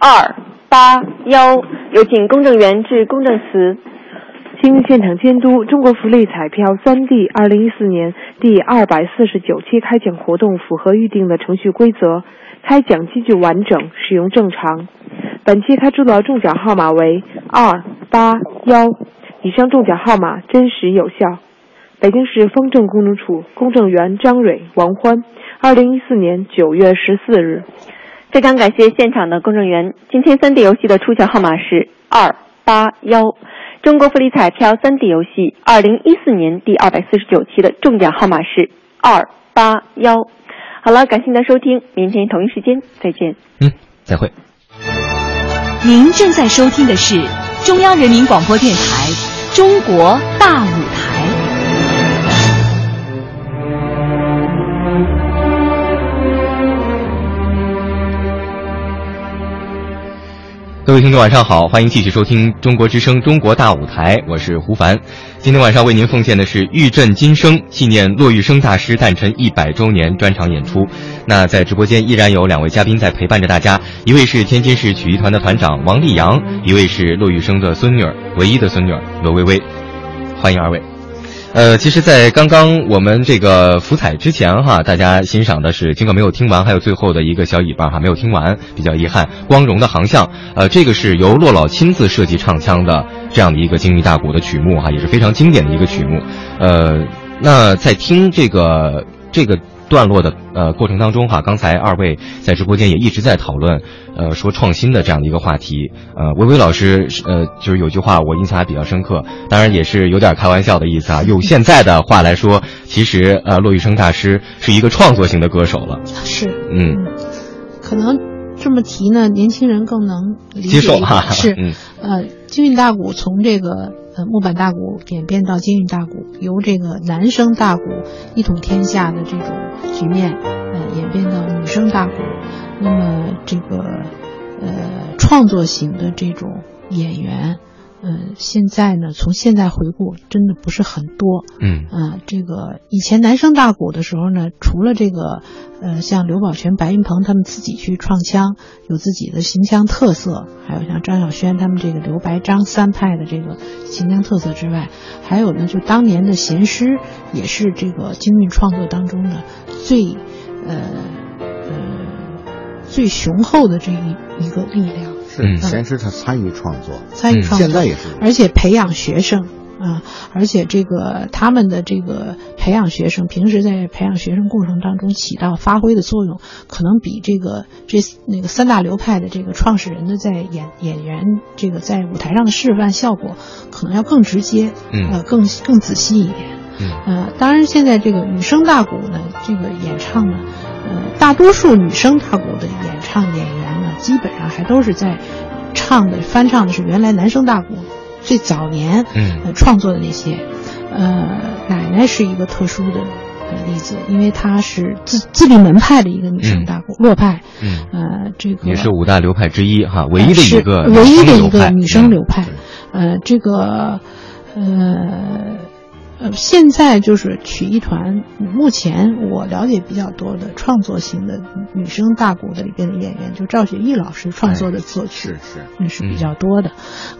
二八幺，有请公证员致公证词。经现场监督，中国福利彩票三 D 二零一四年第二百四十九期开奖活动符合预定的程序规则，开奖机具完整，使用正常。本期开出的中奖号码为二八幺，以上中奖号码真实有效。北京市方正公证处公证员张蕊、王欢，二零一四年九月十四日。非常感谢现场的公证员。今天三 D 游戏的出奖号码是二八幺。中国福利彩票三 D 游戏二零一四年第二百四十九期的中奖号码是二八幺。好了，感谢您的收听，明天同一时间再见。嗯，再会。您正在收听的是中央人民广播电台《中国大舞各位听众，晚上好，欢迎继续收听中国之声《中国大舞台》，我是胡凡。今天晚上为您奉献的是《玉振今生》纪念骆玉笙大师诞辰一百周年专场演出。那在直播间依然有两位嘉宾在陪伴着大家，一位是天津市曲艺团的团长王立阳，一位是骆玉笙的孙女儿，唯一的孙女儿罗薇薇。欢迎二位。呃，其实，在刚刚我们这个福彩之前哈，大家欣赏的是，尽管没有听完，还有最后的一个小尾巴哈，没有听完，比较遗憾。光荣的航向，呃，这个是由骆老亲自设计唱腔的这样的一个精密大鼓的曲目哈，也是非常经典的一个曲目。呃，那在听这个这个。段落的呃过程当中哈，刚才二位在直播间也一直在讨论，呃说创新的这样的一个话题。呃，薇薇老师呃就是有句话我印象还比较深刻，当然也是有点开玩笑的意思啊。用现在的话来说，其实呃骆玉笙大师是一个创作型的歌手了。是，嗯，可能这么提呢，年轻人更能接受哈。是，嗯，呃，京韵大鼓从这个。呃，木板大鼓演变到京韵大鼓，由这个男声大鼓一统天下的这种局面，呃，演变到女声大鼓。那么这个呃创作型的这种演员，嗯，现在呢，从现在回顾，真的不是很多。嗯啊，这个以前男声大鼓的时候呢，除了这个，呃，像刘宝全、白云鹏他们自己去创腔，有自己的形象特色，还有像张小轩他们这个刘白张三派的这个形象特色之外，还有呢，就当年的弦师也是这个京韵创作当中的最，呃呃最雄厚的这一一个力量。是。先是他参与创作，参与创作，现在也是，而且培养学生啊，而且这个他们的这个培养学生，平时在培养学生过程当中起到发挥的作用，可能比这个这那个三大流派的这个创始人的在演演员这个在舞台上的示范效果，可能要更直接，嗯，呃，更更仔细一点，嗯，呃，当然现在这个女声大鼓呢，这个演唱呢，呃，大多数女声大鼓的演唱演员呢，基本上还都是在。唱的翻唱的是原来男声大鼓最早年嗯创作的那些，呃，奶奶是一个特殊的例子，因为她是自自立门派的一个女声大鼓，洛派，嗯，呃，这个也是五大流派之一哈，唯一的一个唯一的一个女生声流派，呃，这个呃。呃，现在就是曲艺团，目前我了解比较多的创作型的女声大鼓的里边的演员，就赵雪艺老师创作的作曲，是是，那是比较多的，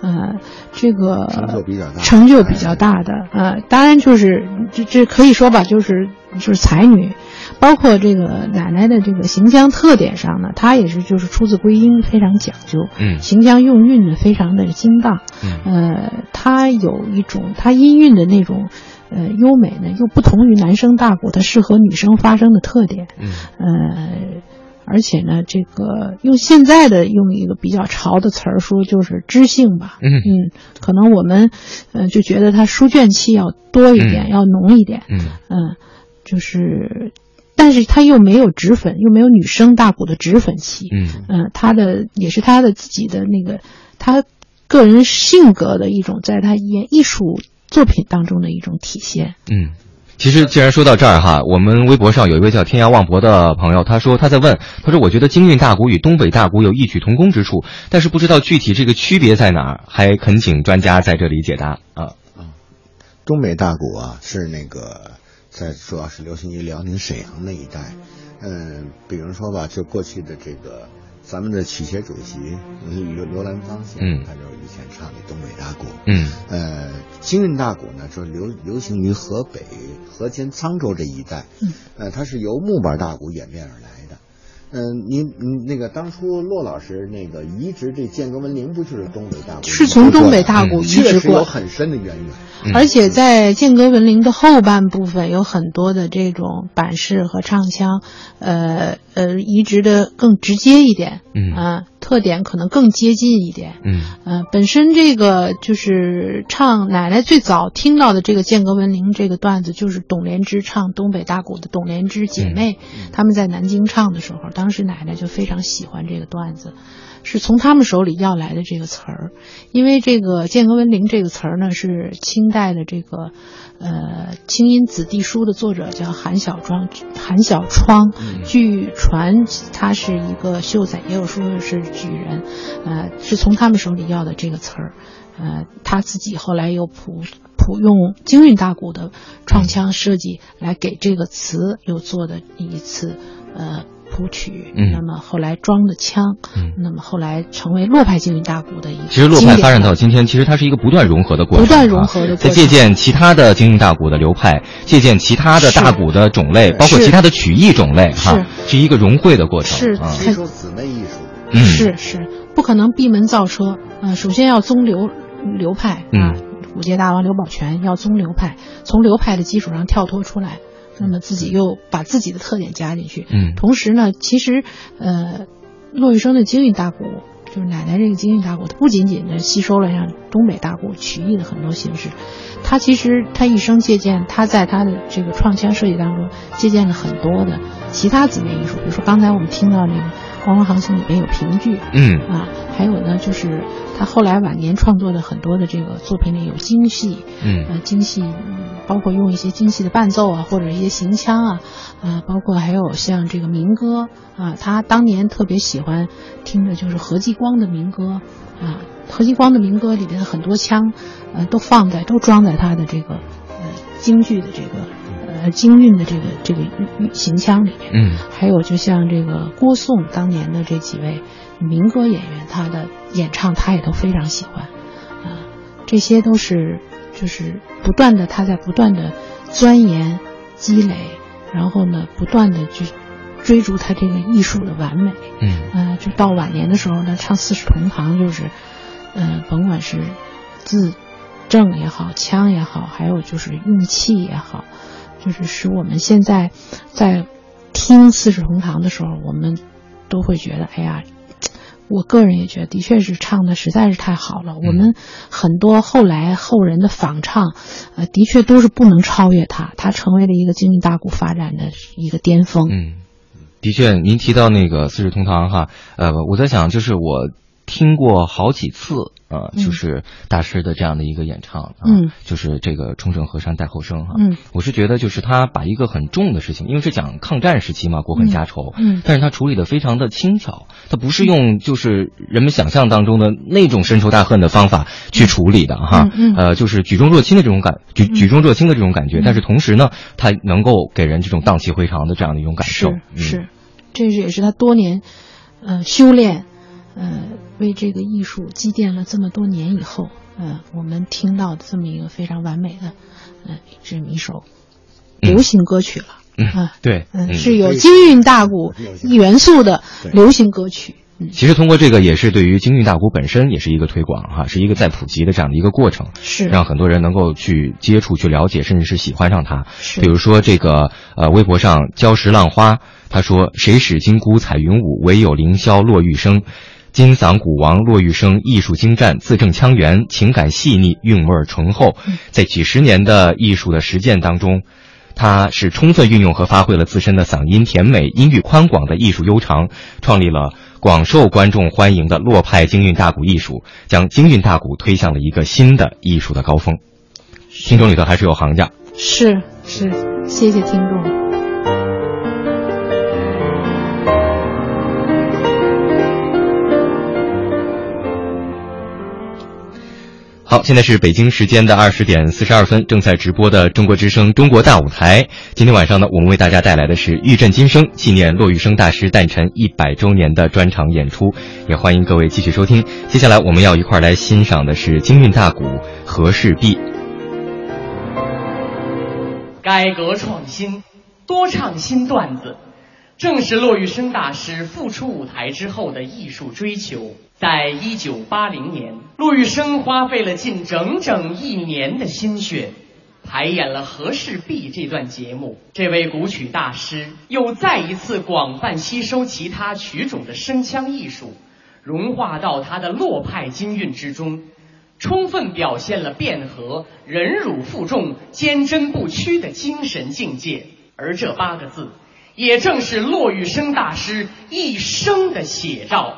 呃，这个成就比较大，成就比较大的，呃，当然就是这这可以说吧，就是就是才女。包括这个奶奶的这个形象特点上呢，她也是就是出自归因，非常讲究，嗯，形象用韵呢非常的精当，嗯，呃，她有一种她音韵的那种，呃，优美呢，又不同于男生大鼓它适合女生发声的特点，嗯，呃，而且呢，这个用现在的用一个比较潮的词儿说，就是知性吧，嗯。嗯，可能我们呃就觉得它书卷气要多一点，要浓一点，嗯。嗯，就是。但是他又没有脂粉，又没有女生大鼓的脂粉气，嗯嗯，他的也是他的自己的那个他个人性格的一种，在他演艺术作品当中的一种体现。嗯，其实既然说到这儿哈，我们微博上有一位叫天涯望博的朋友，他说他在问，他说我觉得京韵大鼓与东北大鼓有异曲同工之处，但是不知道具体这个区别在哪儿，还恳请专家在这里解答啊。啊，东北大鼓啊是那个。在主要是流行于辽宁沈阳那一带，嗯，比如说吧，就过去的这个咱们的曲协主席刘刘兰芳先生，他就以前唱的东北大鼓，嗯，呃，京韵大鼓呢，就流流行于河北、河间、沧州这一带，嗯，呃，它是由木板大鼓演变而来的，嗯，您您那个当初骆老师那个移植这剑阁文铃，不就是东北大鼓？是从东北大鼓移植过，有很深的渊源。而且在剑阁文铃的后半部分有很多的这种板式和唱腔，呃呃，移植的更直接一点，嗯。啊，特点可能更接近一点，嗯。呃，本身这个就是唱奶奶最早听到的这个剑阁文铃这个段子，就是董莲芝唱东北大鼓的董莲芝姐妹，他们在南京唱的时候，当时奶奶就非常喜欢这个段子。是从他们手里要来的这个词儿，因为这个“剑阁文铃”这个词儿呢，是清代的这个，呃，《清音子弟书》的作者叫韩小庄，韩小窗。据传他是一个秀才，也有说是举人，呃，是从他们手里要的这个词儿，呃，他自己后来又谱谱用京韵大鼓的创腔设计来给这个词又做的一次，呃。谱曲，嗯，那么后来装了腔，嗯，那么后来成为洛派京韵大鼓的一个。其实洛派发展到今天，其实它是一个不断融合的过程，不断融合的过程。在借鉴其他的京韵大鼓的流派，借鉴其他的大鼓的种类，包括其他的曲艺种类，哈，是一个融汇的过程。是，吸收姊妹艺术。嗯，是是，不可能闭门造车。嗯，首先要宗流流派啊，五届大王刘宝全要宗流派，从流派的基础上跳脱出来。那么自己又把自己的特点加进去，嗯，同时呢，其实，呃，骆玉笙的京韵大鼓，就是奶奶这个京韵大鼓，它不仅仅的吸收了像东北大鼓曲艺的很多形式，他其实他一生借鉴，他在他的这个创腔设计当中借鉴了很多的其他姊妹艺术，比如说刚才我们听到那个《光荣航行》里面有评剧，嗯。啊，还有呢就是他后来晚年创作的很多的这个作品里有京戏，嗯，呃，京戏。包括用一些京戏的伴奏啊，或者一些行腔啊，啊，包括还有像这个民歌啊，他当年特别喜欢听的就是何继光的民歌啊，何继光的民歌里边很多腔，呃，都放在都装在他的这个呃京剧的这个呃京韵的这个这个行腔里面。嗯，还有就像这个郭颂当年的这几位民歌演员，他的演唱他也都非常喜欢，啊，这些都是就是不断的他在不断的钻研积累，然后呢不断的去。追逐他这个艺术的完美，嗯，呃，就到晚年的时候呢，唱《四世同堂》，就是，呃，甭管是字正也好，腔也好，还有就是用气也好，就是使我们现在在听《四世同堂》的时候，我们都会觉得，哎呀，我个人也觉得，的确是唱的实在是太好了。我们很多后来后人的仿唱，呃，的确都是不能超越他，他成为了一个京剧大鼓发展的一个巅峰。嗯。的确，您提到那个《四世同堂》哈，呃，我在想，就是我听过好几次，呃，就是大师的这样的一个演唱，嗯，就是这个冲绳河山待后生哈，嗯，我是觉得就是他把一个很重的事情，因为是讲抗战时期嘛，国恨家仇，嗯，但是他处理的非常的轻巧，他不是用就是人们想象当中的那种深仇大恨的方法去处理的哈，嗯，呃，就是举重若轻的这种感，举举重若轻的这种感觉，但是同时呢，他能够给人这种荡气回肠的这样的一种感受，是。这也是他多年，呃，修炼，呃，为这个艺术积淀了这么多年以后，呃，我们听到的这么一个非常完美的，呃，这么一首流行歌曲了，啊，对，嗯，是有京韵大鼓元素的流行歌曲。其实通过这个也是对于京韵大鼓本身也是一个推广哈，是一个在普及的这样的一个过程，是让很多人能够去接触、去了解，甚至是喜欢上它。是，比如说这个呃，微博上礁石浪花他说：“谁使金箍彩云舞，唯有凌霄落玉声。金嗓鼓王骆玉笙，艺术精湛，字正腔圆，情感细腻，韵味醇厚。在几十年的艺术的实践当中。”他是充分运用和发挥了自身的嗓音甜美、音域宽广的艺术悠长，创立了广受观众欢迎的洛派京韵大鼓艺术，将京韵大鼓推向了一个新的艺术的高峰。听众里头还是有行家，是是，谢谢听众。好，现在是北京时间的二十点四十二分，正在直播的中国之声《中国大舞台》。今天晚上呢，我们为大家带来的是《玉振金生》纪念骆玉笙大师诞辰一百周年的专场演出，也欢迎各位继续收听。接下来我们要一块来欣赏的是京韵大鼓《和氏璧》。改革创新，多唱新段子。正是骆玉笙大师复出舞台之后的艺术追求。在一九八零年，骆玉笙花费了近整整一年的心血，排演了《和氏璧》这段节目。这位古曲大师又再一次广泛吸收其他曲种的声腔艺术，融化到他的洛派京韵之中，充分表现了卞和、忍辱负重、坚贞不屈的精神境界。而这八个字。也正是骆玉笙大师一生的写照。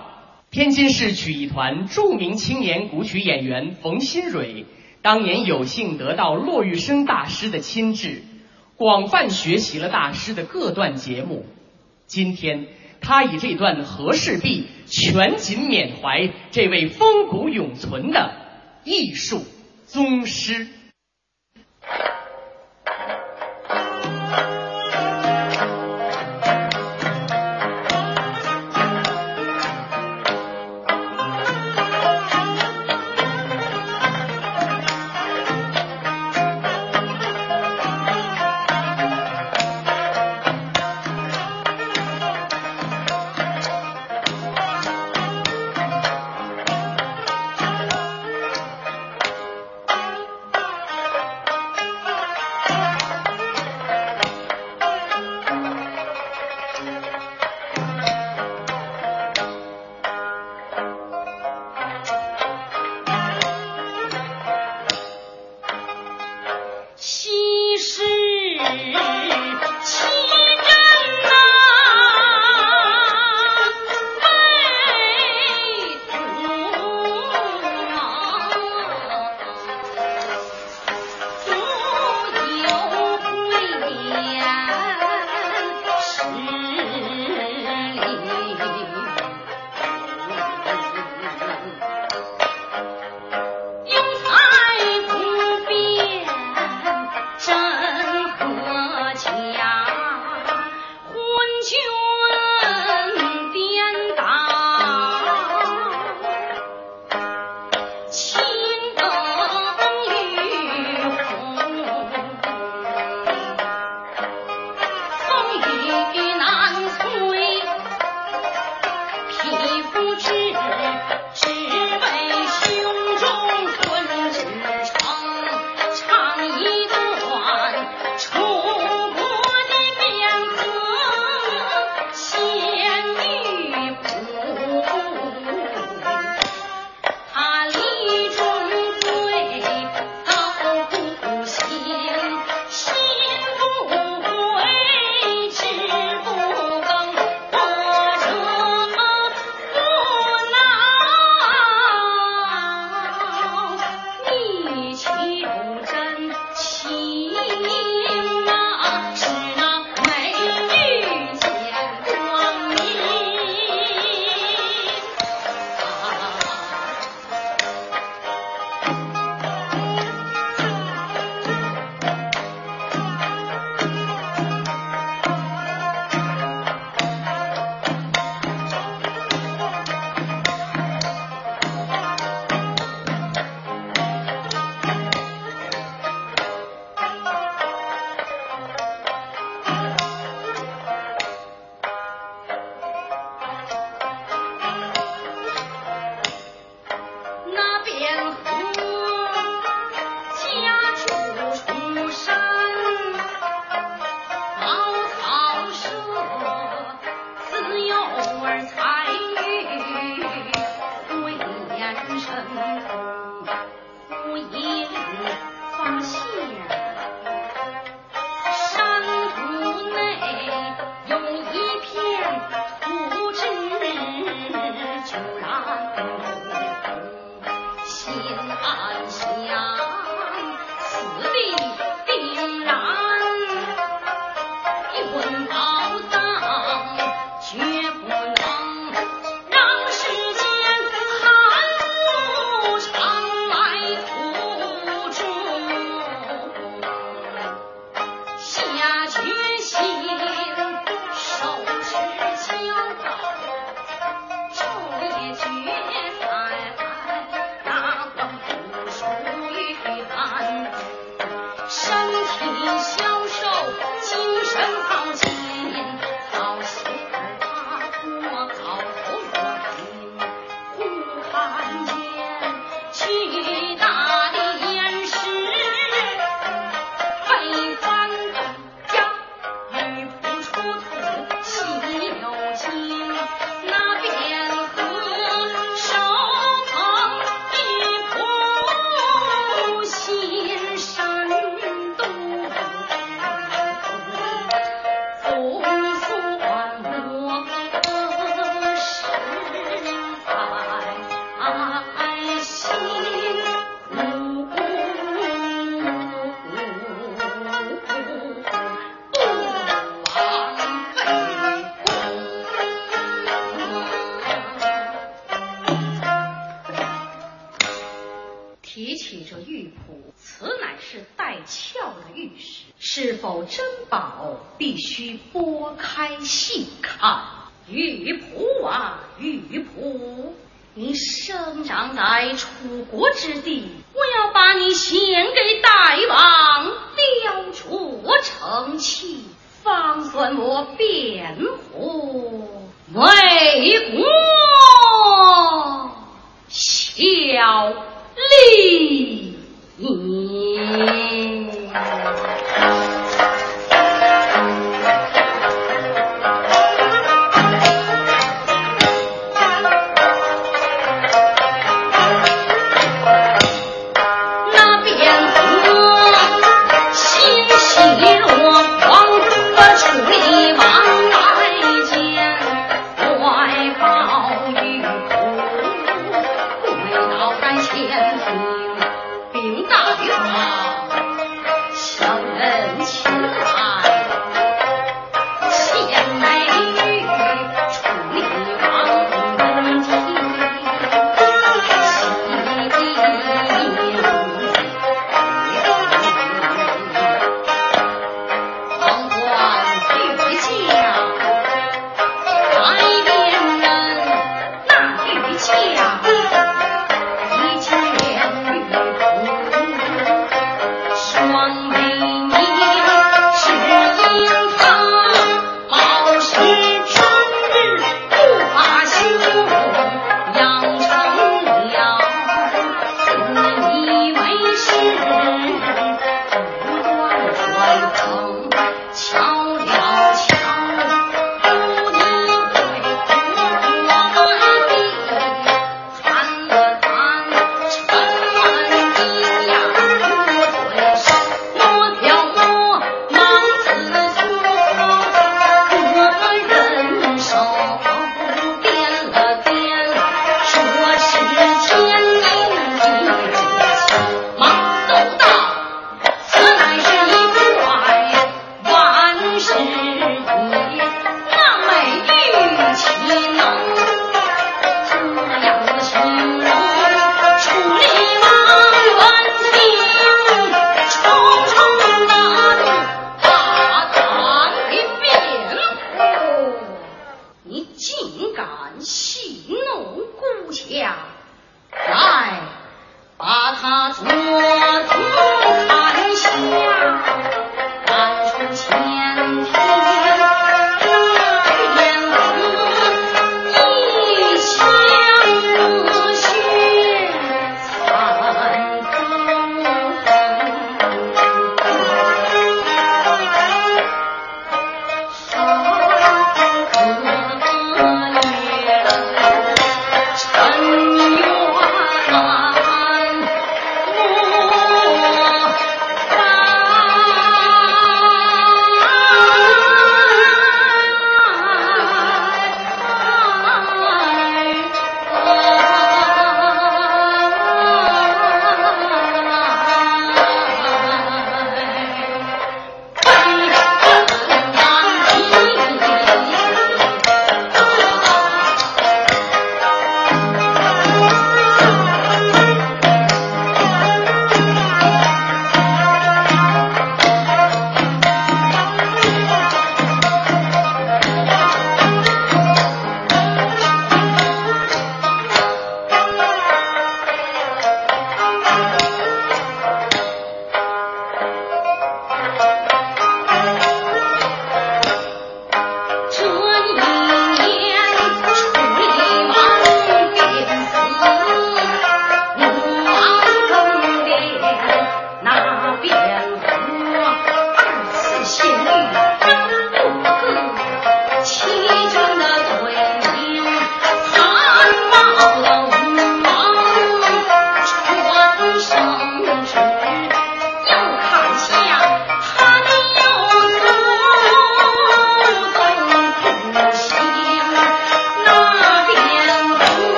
天津市曲艺团著名青年古曲演员冯新蕊，当年有幸得到骆玉笙大师的亲至，广泛学习了大师的各段节目。今天，他以这段《和氏璧》全景缅怀这位风骨永存的艺术宗师。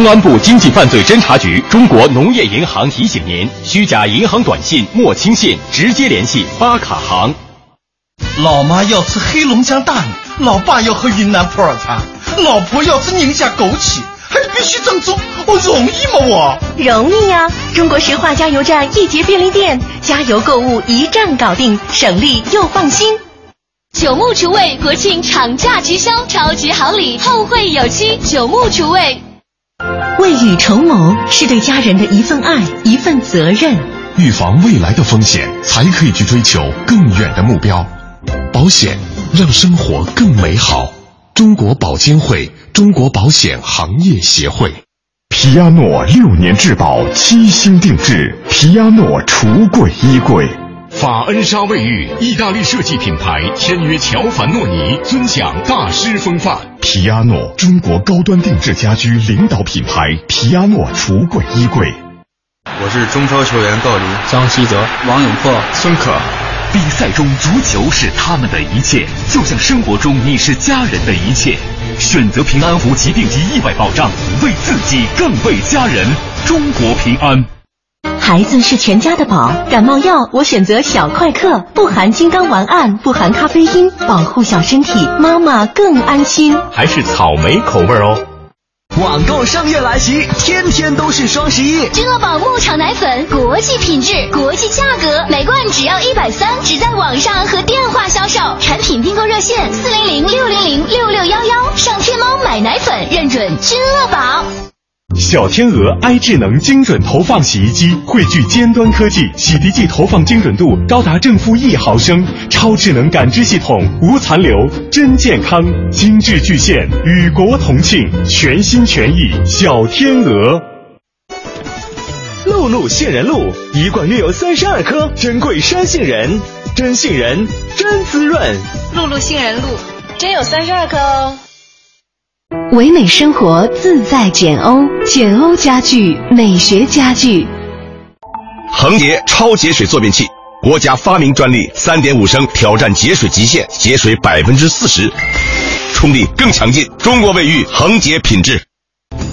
公安部经济犯罪侦查局中国农业银行提醒您：虚假银行短信莫轻信，直接联系发卡行。老妈要吃黑龙江大米，老爸要喝云南普洱茶，老婆要吃宁夏枸杞，还必须正宗，我容易吗我？容易呀！中国石化加油站一节便利店，加油购物一站搞定，省力又放心。九牧厨卫国庆厂价直销，超级好礼，后会有期。九牧厨卫，未雨绸缪是对家人的一份爱，一份责任。预防未来的风险，才可以去追求更远的目标。保险让生活更美好。中国保监会，中国保险行业协会。皮亚诺六年质保，七星定制，皮亚诺橱柜衣柜。法恩莎卫浴，意大利设计品牌，签约乔凡诺尼，尊享大师风范。皮亚诺，中国高端定制家居领导品牌，皮亚诺橱柜衣柜。我是中超球员郜林、张稀哲、王永珀、孙可。比赛中，足球是他们的一切，就像生活中你是家人的一切。选择平安符疾病及意外保障，为自己更为家人。中国平安。孩子是全家的宝，感冒药我选择小快克，不含金刚烷胺，不含咖啡因，保护小身体，妈妈更安心。还是草莓口味哦。网购盛月来袭，天天都是双十一。君乐宝牧场奶粉，国际品质，国际价格，每罐只要一百三，只在网上和电话销售。产品订购热线：四零零六零零六六幺幺。上天猫买奶粉，认准君乐宝。小天鹅 i 智能精准投放洗衣机，汇聚尖端科技，洗涤剂投放精准度高达正负一毫升，超智能感知系统，无残留，真健康，精致巨献，与国同庆，全心全意小天鹅。露露杏仁露，一罐约有三十二颗珍贵山杏仁，真杏仁，真滋润。露露杏仁露，真有三十二颗哦。唯美生活自在简欧，简欧家具美学家具。恒洁超节水坐便器，国家发明专利，三点五升挑战节水极限，节水百分之四十，冲力更强劲。中国卫浴恒洁品质。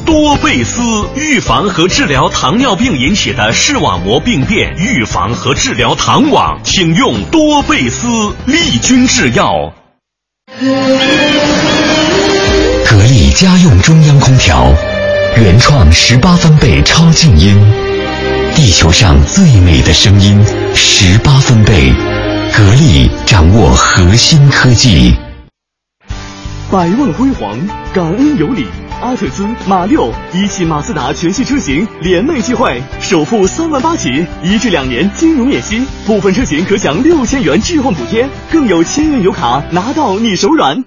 多贝斯预防和治疗糖尿病引起的视网膜病变，预防和治疗糖网，请用多贝斯利君制药。格力家用中央空调，原创十八分贝超静音，地球上最美的声音，十八分贝，格力掌握核心科技。百万辉煌，感恩有礼。阿特兹、马六、一汽马自达全系车型联袂聚会，首付三万八起，一至两年金融免息，部分车型可享六千元置换补贴，更有千元油卡拿到你手软。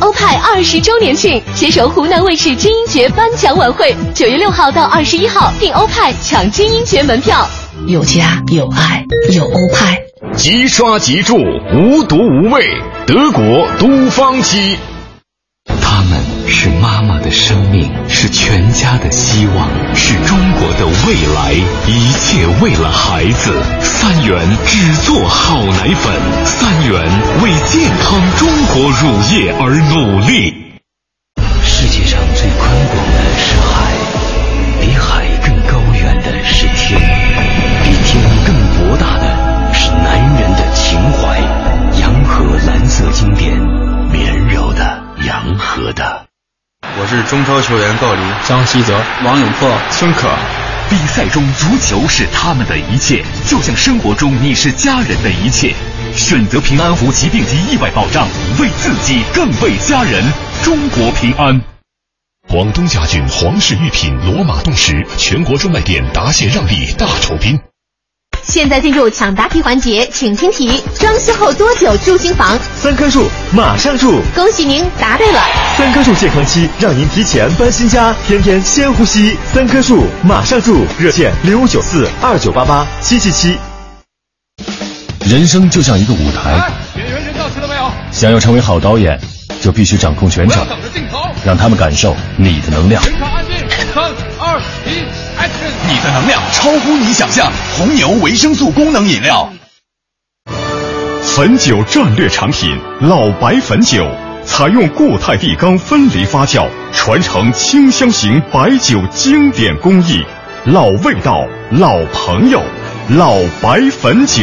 欧派二十周年庆，携手湖南卫视金鹰节颁奖晚会，九月六号到二十一号订欧派抢金鹰节门票。有家有爱有欧派，即刷即住，无毒无味，德国都芳七。是妈妈的生命，是全家的希望，是中国的未来，一切为了孩子。三元只做好奶粉，三元为健康中国乳业而努力。我是中超球员郜林、张稀哲、王永珀、孙可。比赛中，足球是他们的一切，就像生活中你是家人的一切。选择平安无疾病及意外保障，为自己更为家人。中国平安。广东家俊皇室御品罗马冻石全国专卖店答谢让利大酬宾。现在进入抢答题环节，请听题：装修后多久住新房？三棵树，马上住！恭喜您答对了。三棵树健康期，让您提前搬新家，天天先呼吸。三棵树，马上住！热线零五九四二九八八七七七。人生就像一个舞台，演员人到齐了没有？想要成为好导演，就必须掌控全场，让他们感受你的能量。全你的能量超乎你想象，红牛维生素功能饮料。汾酒战略产品老白汾酒，采用固态地缸分离发酵，传承清香型白酒经典工艺，老味道，老朋友，老白汾酒。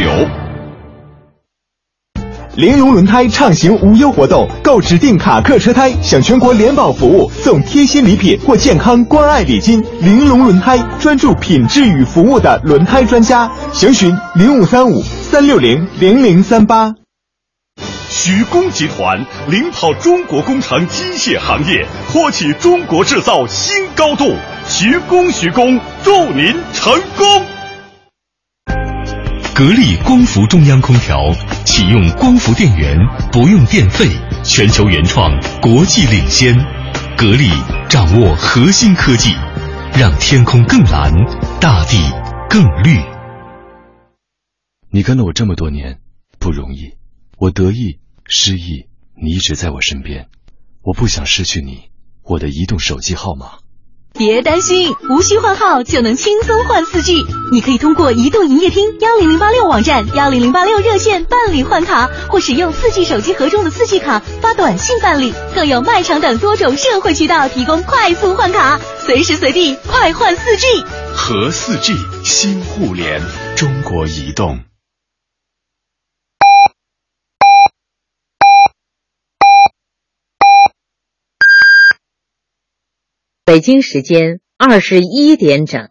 玲珑轮胎畅行无忧活动，购指定卡客车胎享全国联保服务，送贴心礼品或健康关爱礼金。玲珑轮胎专注品质与服务的轮胎专家，详询零五三五三六零零零三八。徐工集团领跑中国工程机械行业，托起中国制造新高度。徐工，徐工，祝您成功！格力光伏中央空调启用光伏电源，不用电费，全球原创，国际领先。格力掌握核心科技，让天空更蓝，大地更绿。你跟了我这么多年，不容易。我得意、失意，你一直在我身边。我不想失去你，我的移动手机号码。别担心，无需换号就能轻松换四 G。你可以通过移动营业厅幺零零八六网站、幺零零八六热线办理换卡，或使用四 G 手机盒中的四 G 卡发短信办理，更有卖场等多种社会渠道提供快速换卡，随时随地快换四 G。和四 G 新互联，中国移动。北京时间二十一点整。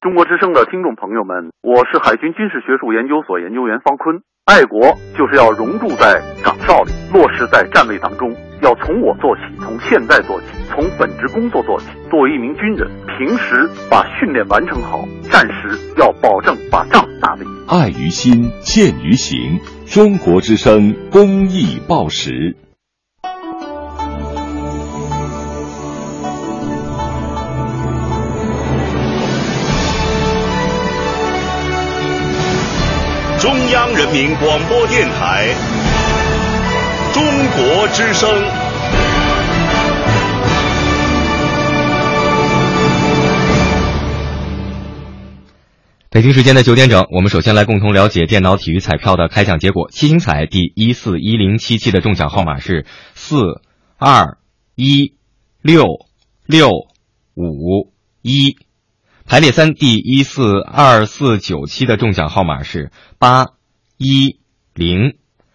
中国之声的听众朋友们，我是海军军事学术研究所研究员方坤。爱国就是要融入在岗哨里，落实在站位当中，要从我做起，从现在做起，从本职工作做起。作为一名军人，平时把训练完成好，战时要保证把仗打得赢。爱于心，见于行。中国之声公益报时。中央人民广播电台《中国之声》。北京时间的九点整，我们首先来共同了解电脑体育彩票的开奖结果。七星彩第一四一零七期的中奖号码是四二一六六五一。排列三第一四二四九期的中奖号码是八一零，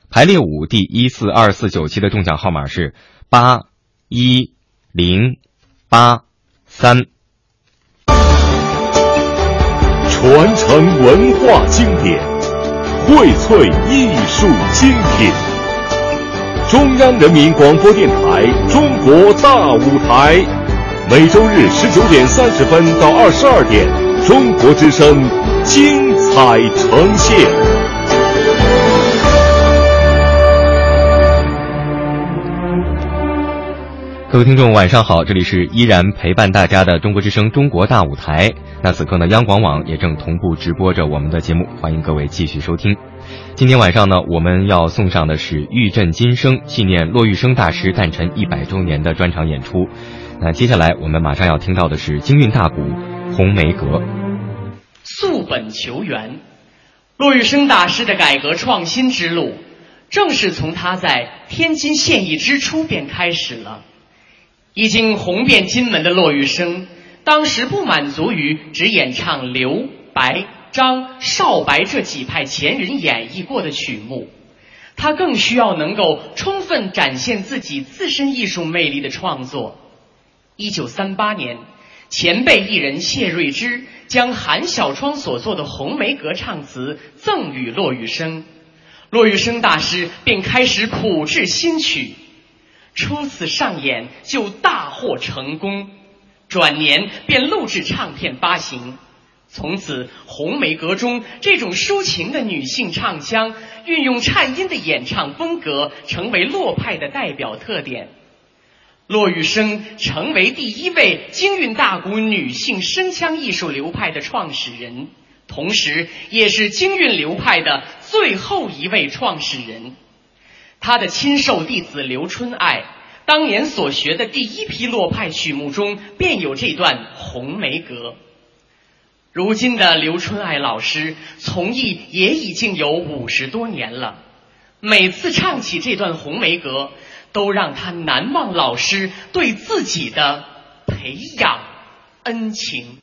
排列五第一四二四九期的中奖号码是八一零八三。传承文化经典，荟萃艺术精品。中央人民广播电台《中国大舞台》。每周日十九点三十分到二十二点，中国之声精彩呈现。各位听众，晚上好，这里是依然陪伴大家的中国之声中国大舞台。那此刻呢，央广网也正同步直播着我们的节目，欢迎各位继续收听。今天晚上呢，我们要送上的是玉振金声纪念骆玉笙大师诞辰一百周年的专场演出。那接下来我们马上要听到的是京韵大鼓《红梅阁》。溯本求源，骆玉笙大师的改革创新之路，正是从他在天津现役之初便开始了。已经红遍金门的骆玉笙，当时不满足于只演唱刘、白、张、少白这几派前人演绎过的曲目，他更需要能够充分展现自己自身艺术魅力的创作。一九三八年，前辈艺人谢瑞芝将韩小窗所作的《红梅阁》唱词赠予骆玉笙，骆玉笙大师便开始谱制新曲。初次上演就大获成功，转年便录制唱片发行。从此，《红梅阁》中这种抒情的女性唱腔，运用颤音的演唱风格，成为骆派的代表特点。骆玉笙成为第一位京韵大鼓女性声腔艺术流派的创始人，同时也是京韵流派的最后一位创始人。他的亲授弟子刘春爱，当年所学的第一批落派曲目中便有这段《红梅阁》。如今的刘春爱老师从艺也已经有五十多年了，每次唱起这段《红梅阁》。都让他难忘老师对自己的培养恩情。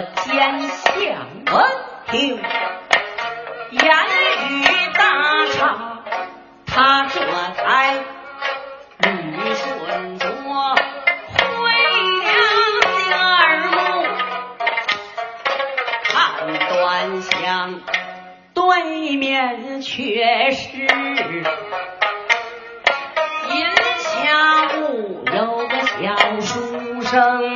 见相公，言语大差，他这才捋顺着回娘家耳目。看端详，对面却是银霞屋，有个小书生。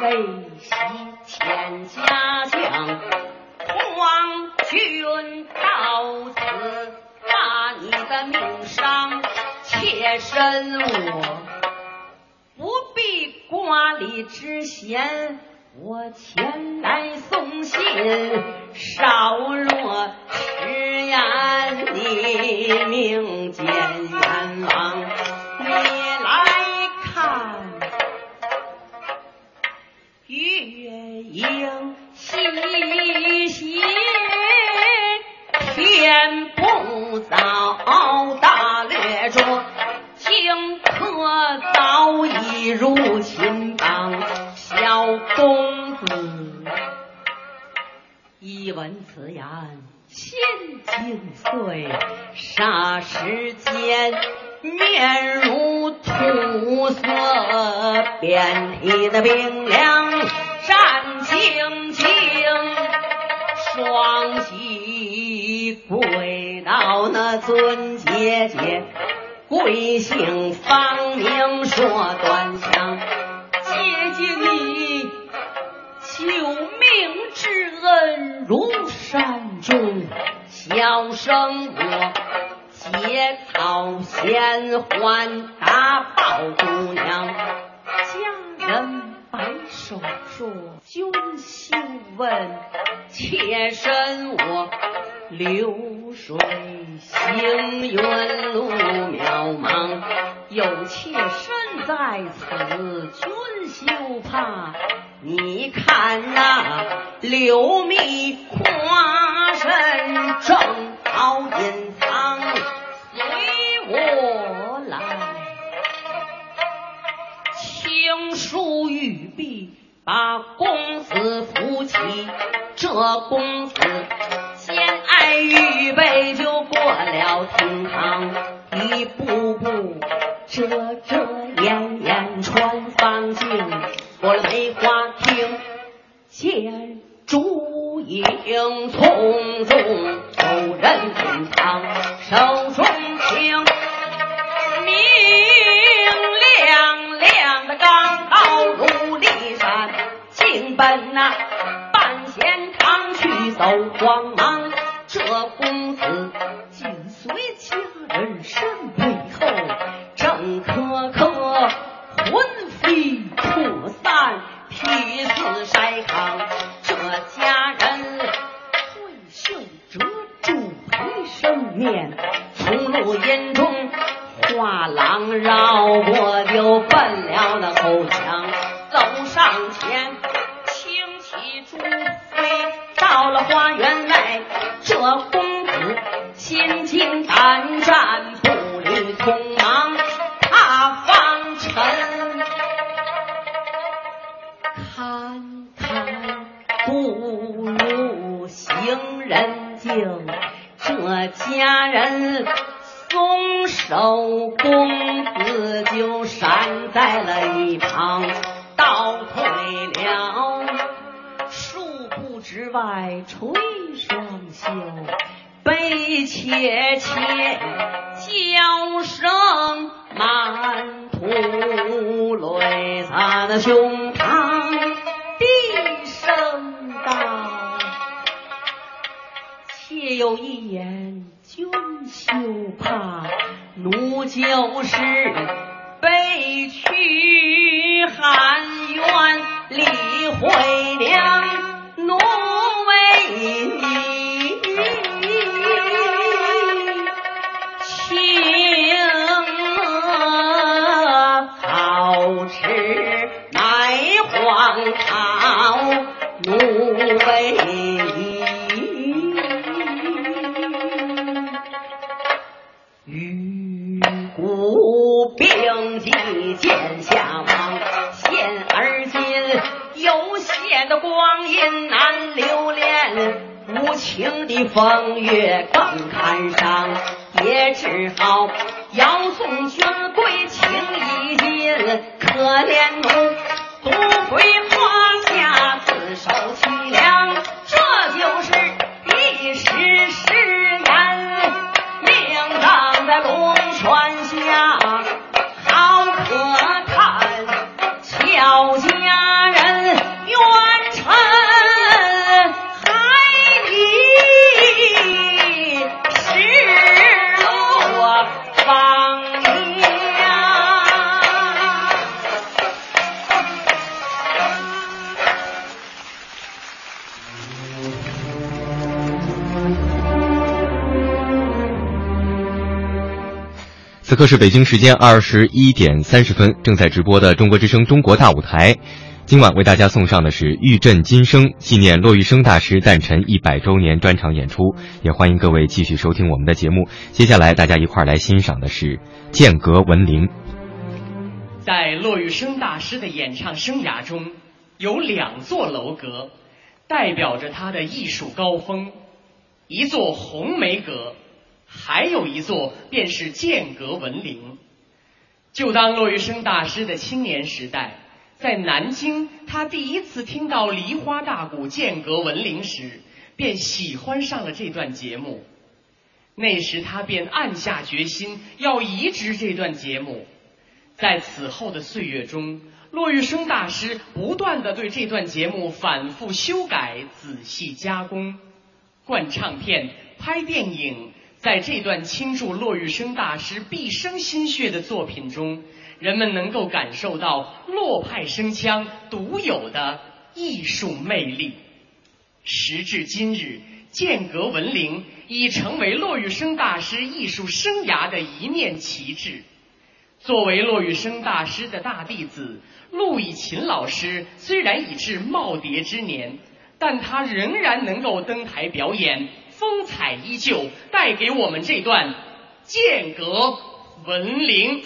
气未息，遣家将皇军到此，把你的命伤，妾身我。不必挂里之嫌，我前来送信，少若迟延，你命见阎王。天不早，大略着。荆轲早已入秦邦，小公子一闻此言，心惊碎，霎时间面如土色，遍体的冰凉，战兢兢，双膝跪到那尊姐姐。贵姓芳名说端详，姐姐你救命之恩如山中，小生我写草衔环大宝姑娘，家人白手说：“君休问，妾身我流水行远路渺茫，有妾身在此，君休怕。你看那流蜜跨身正好隐藏，随我来。青书玉璧，把公子扶起。这公子先爱预备，就过了厅堂，一步步遮遮掩掩穿房镜，过了梅花厅，见烛影从中有人进堂，手中请明亮亮的钢刀如利闪，进奔那半仙堂去走光芒。这公子紧随家人身背后，正磕磕魂飞魄散，劈死筛糠。这家人挥袖遮住陪生面，从路烟中画廊绕过，就奔了那后墙，走上前，轻骑朱飞，到了花园外，这公子心惊胆战，步履匆忙，踏方尘。看看不如行人径，这家人松手，公子就闪在了一旁，倒退了之外，垂双袖，悲切切叫声满途泪洒那胸膛，低声道：“妾有一言，君休怕，奴就是被去含冤李慧娘，奴为你情好吃乃荒草，奴为风月更堪伤，刻是北京时间二十一点三十分，正在直播的中国之声《中国大舞台》，今晚为大家送上的是《玉振今生》纪念骆玉笙大师诞辰一百周年专场演出，也欢迎各位继续收听我们的节目。接下来大家一块儿来欣赏的是《剑阁闻铃》。在骆玉笙大师的演唱生涯中，有两座楼阁，代表着他的艺术高峰，一座红梅阁，还有一座便是剑阁闻铃。就当骆玉笙大师的青年时代，在南京，他第一次听到梨花大鼓剑阁闻铃时，便喜欢上了这段节目。那时他便暗下决心要移植这段节目。在此后的岁月中，骆玉笙大师不断的对这段节目反复修改、仔细加工，灌唱片、拍电影，在这段倾注骆玉笙大师毕生心血的作品中，人们能够感受到骆派声腔独有的艺术魅力。时至今日，剑阁文铃已成为骆玉笙大师艺术生涯的一面旗帜。作为骆玉笙大师的大弟子，陆以琴老师虽然已至耄耋之年，但他仍然能够登台表演，风采依旧，带给我们这段剑阁文铃。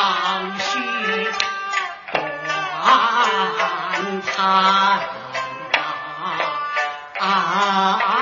长吁短叹啊！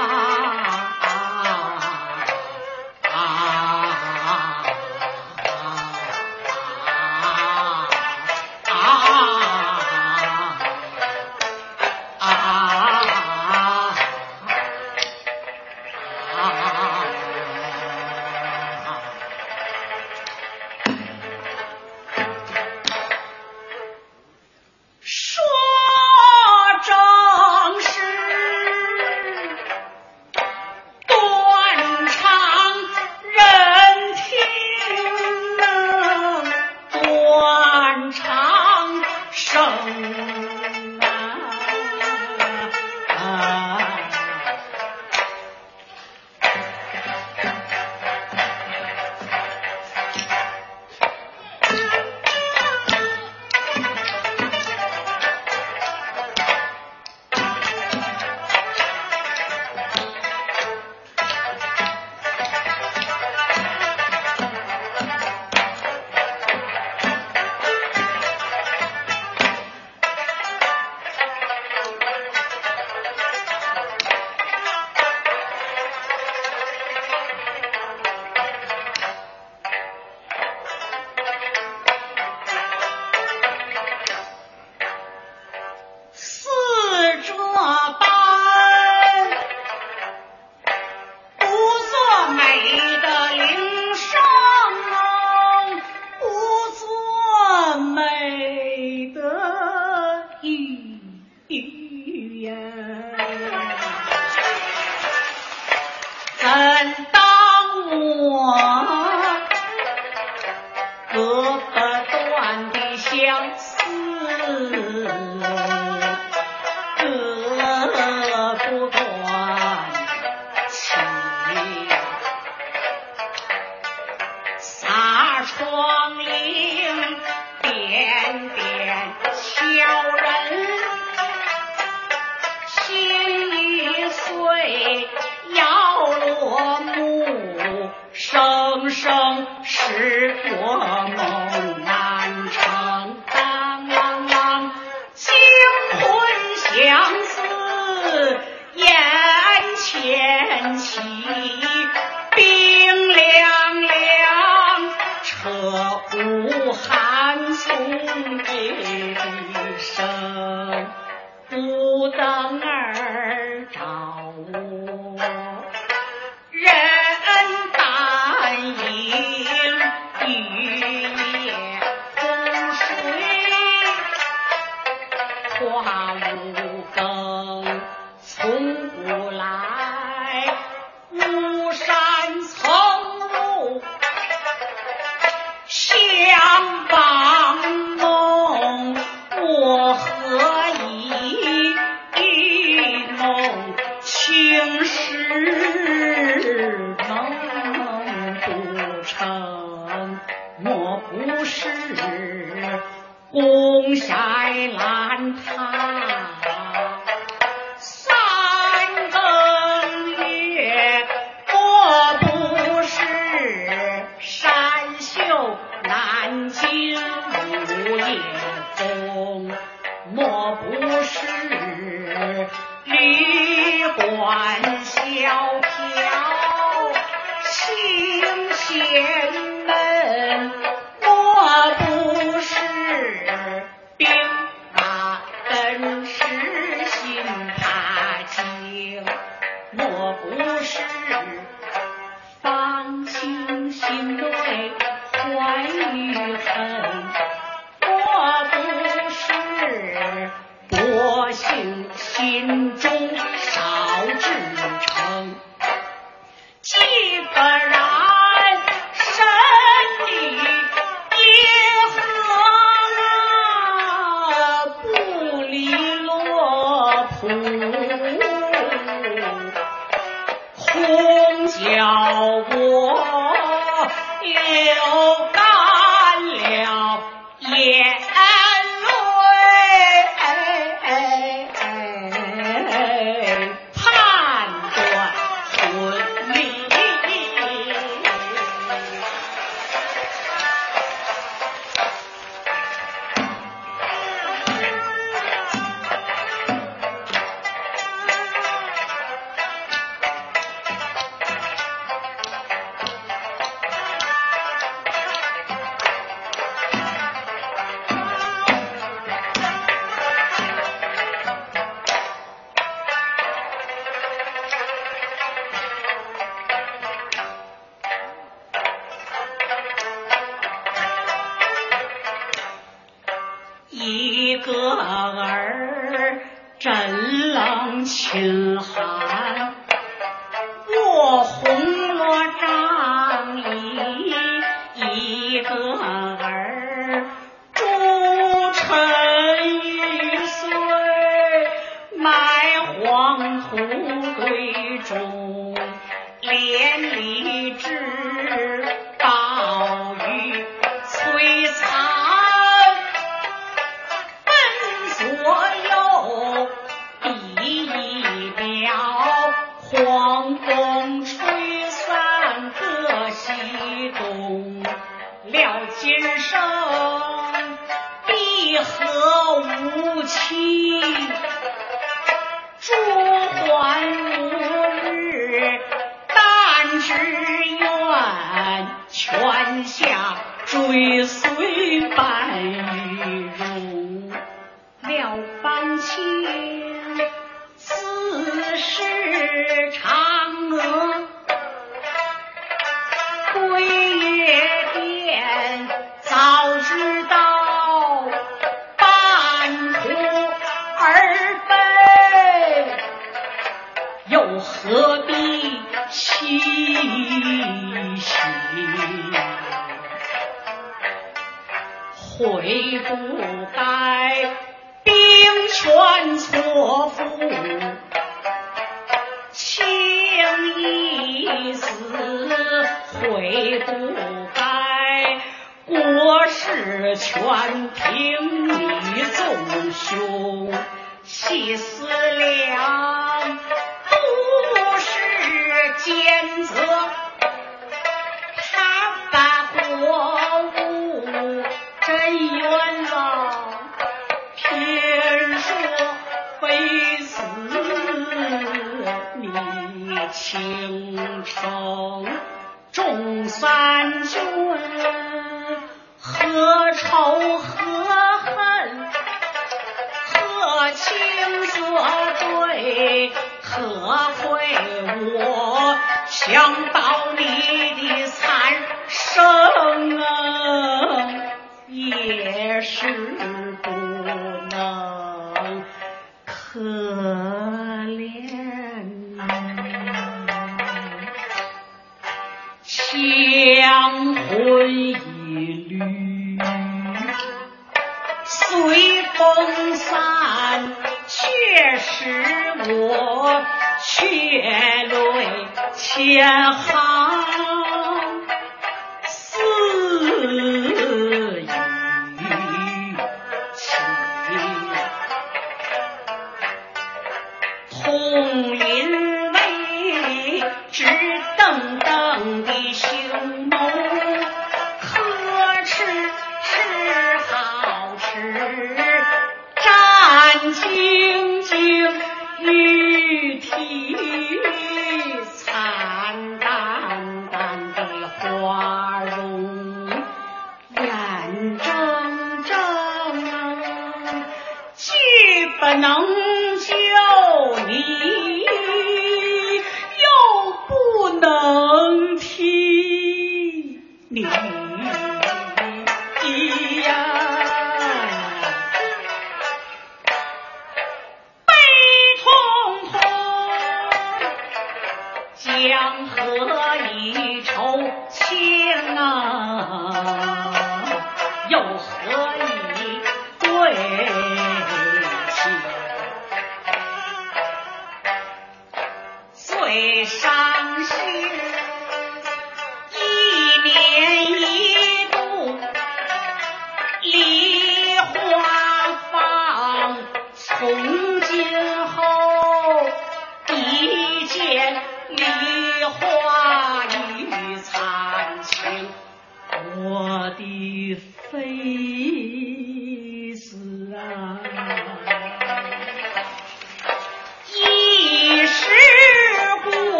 心中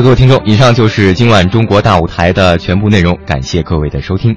各位听众以上就是今晚中国大舞台的全部内容感谢各位的收听。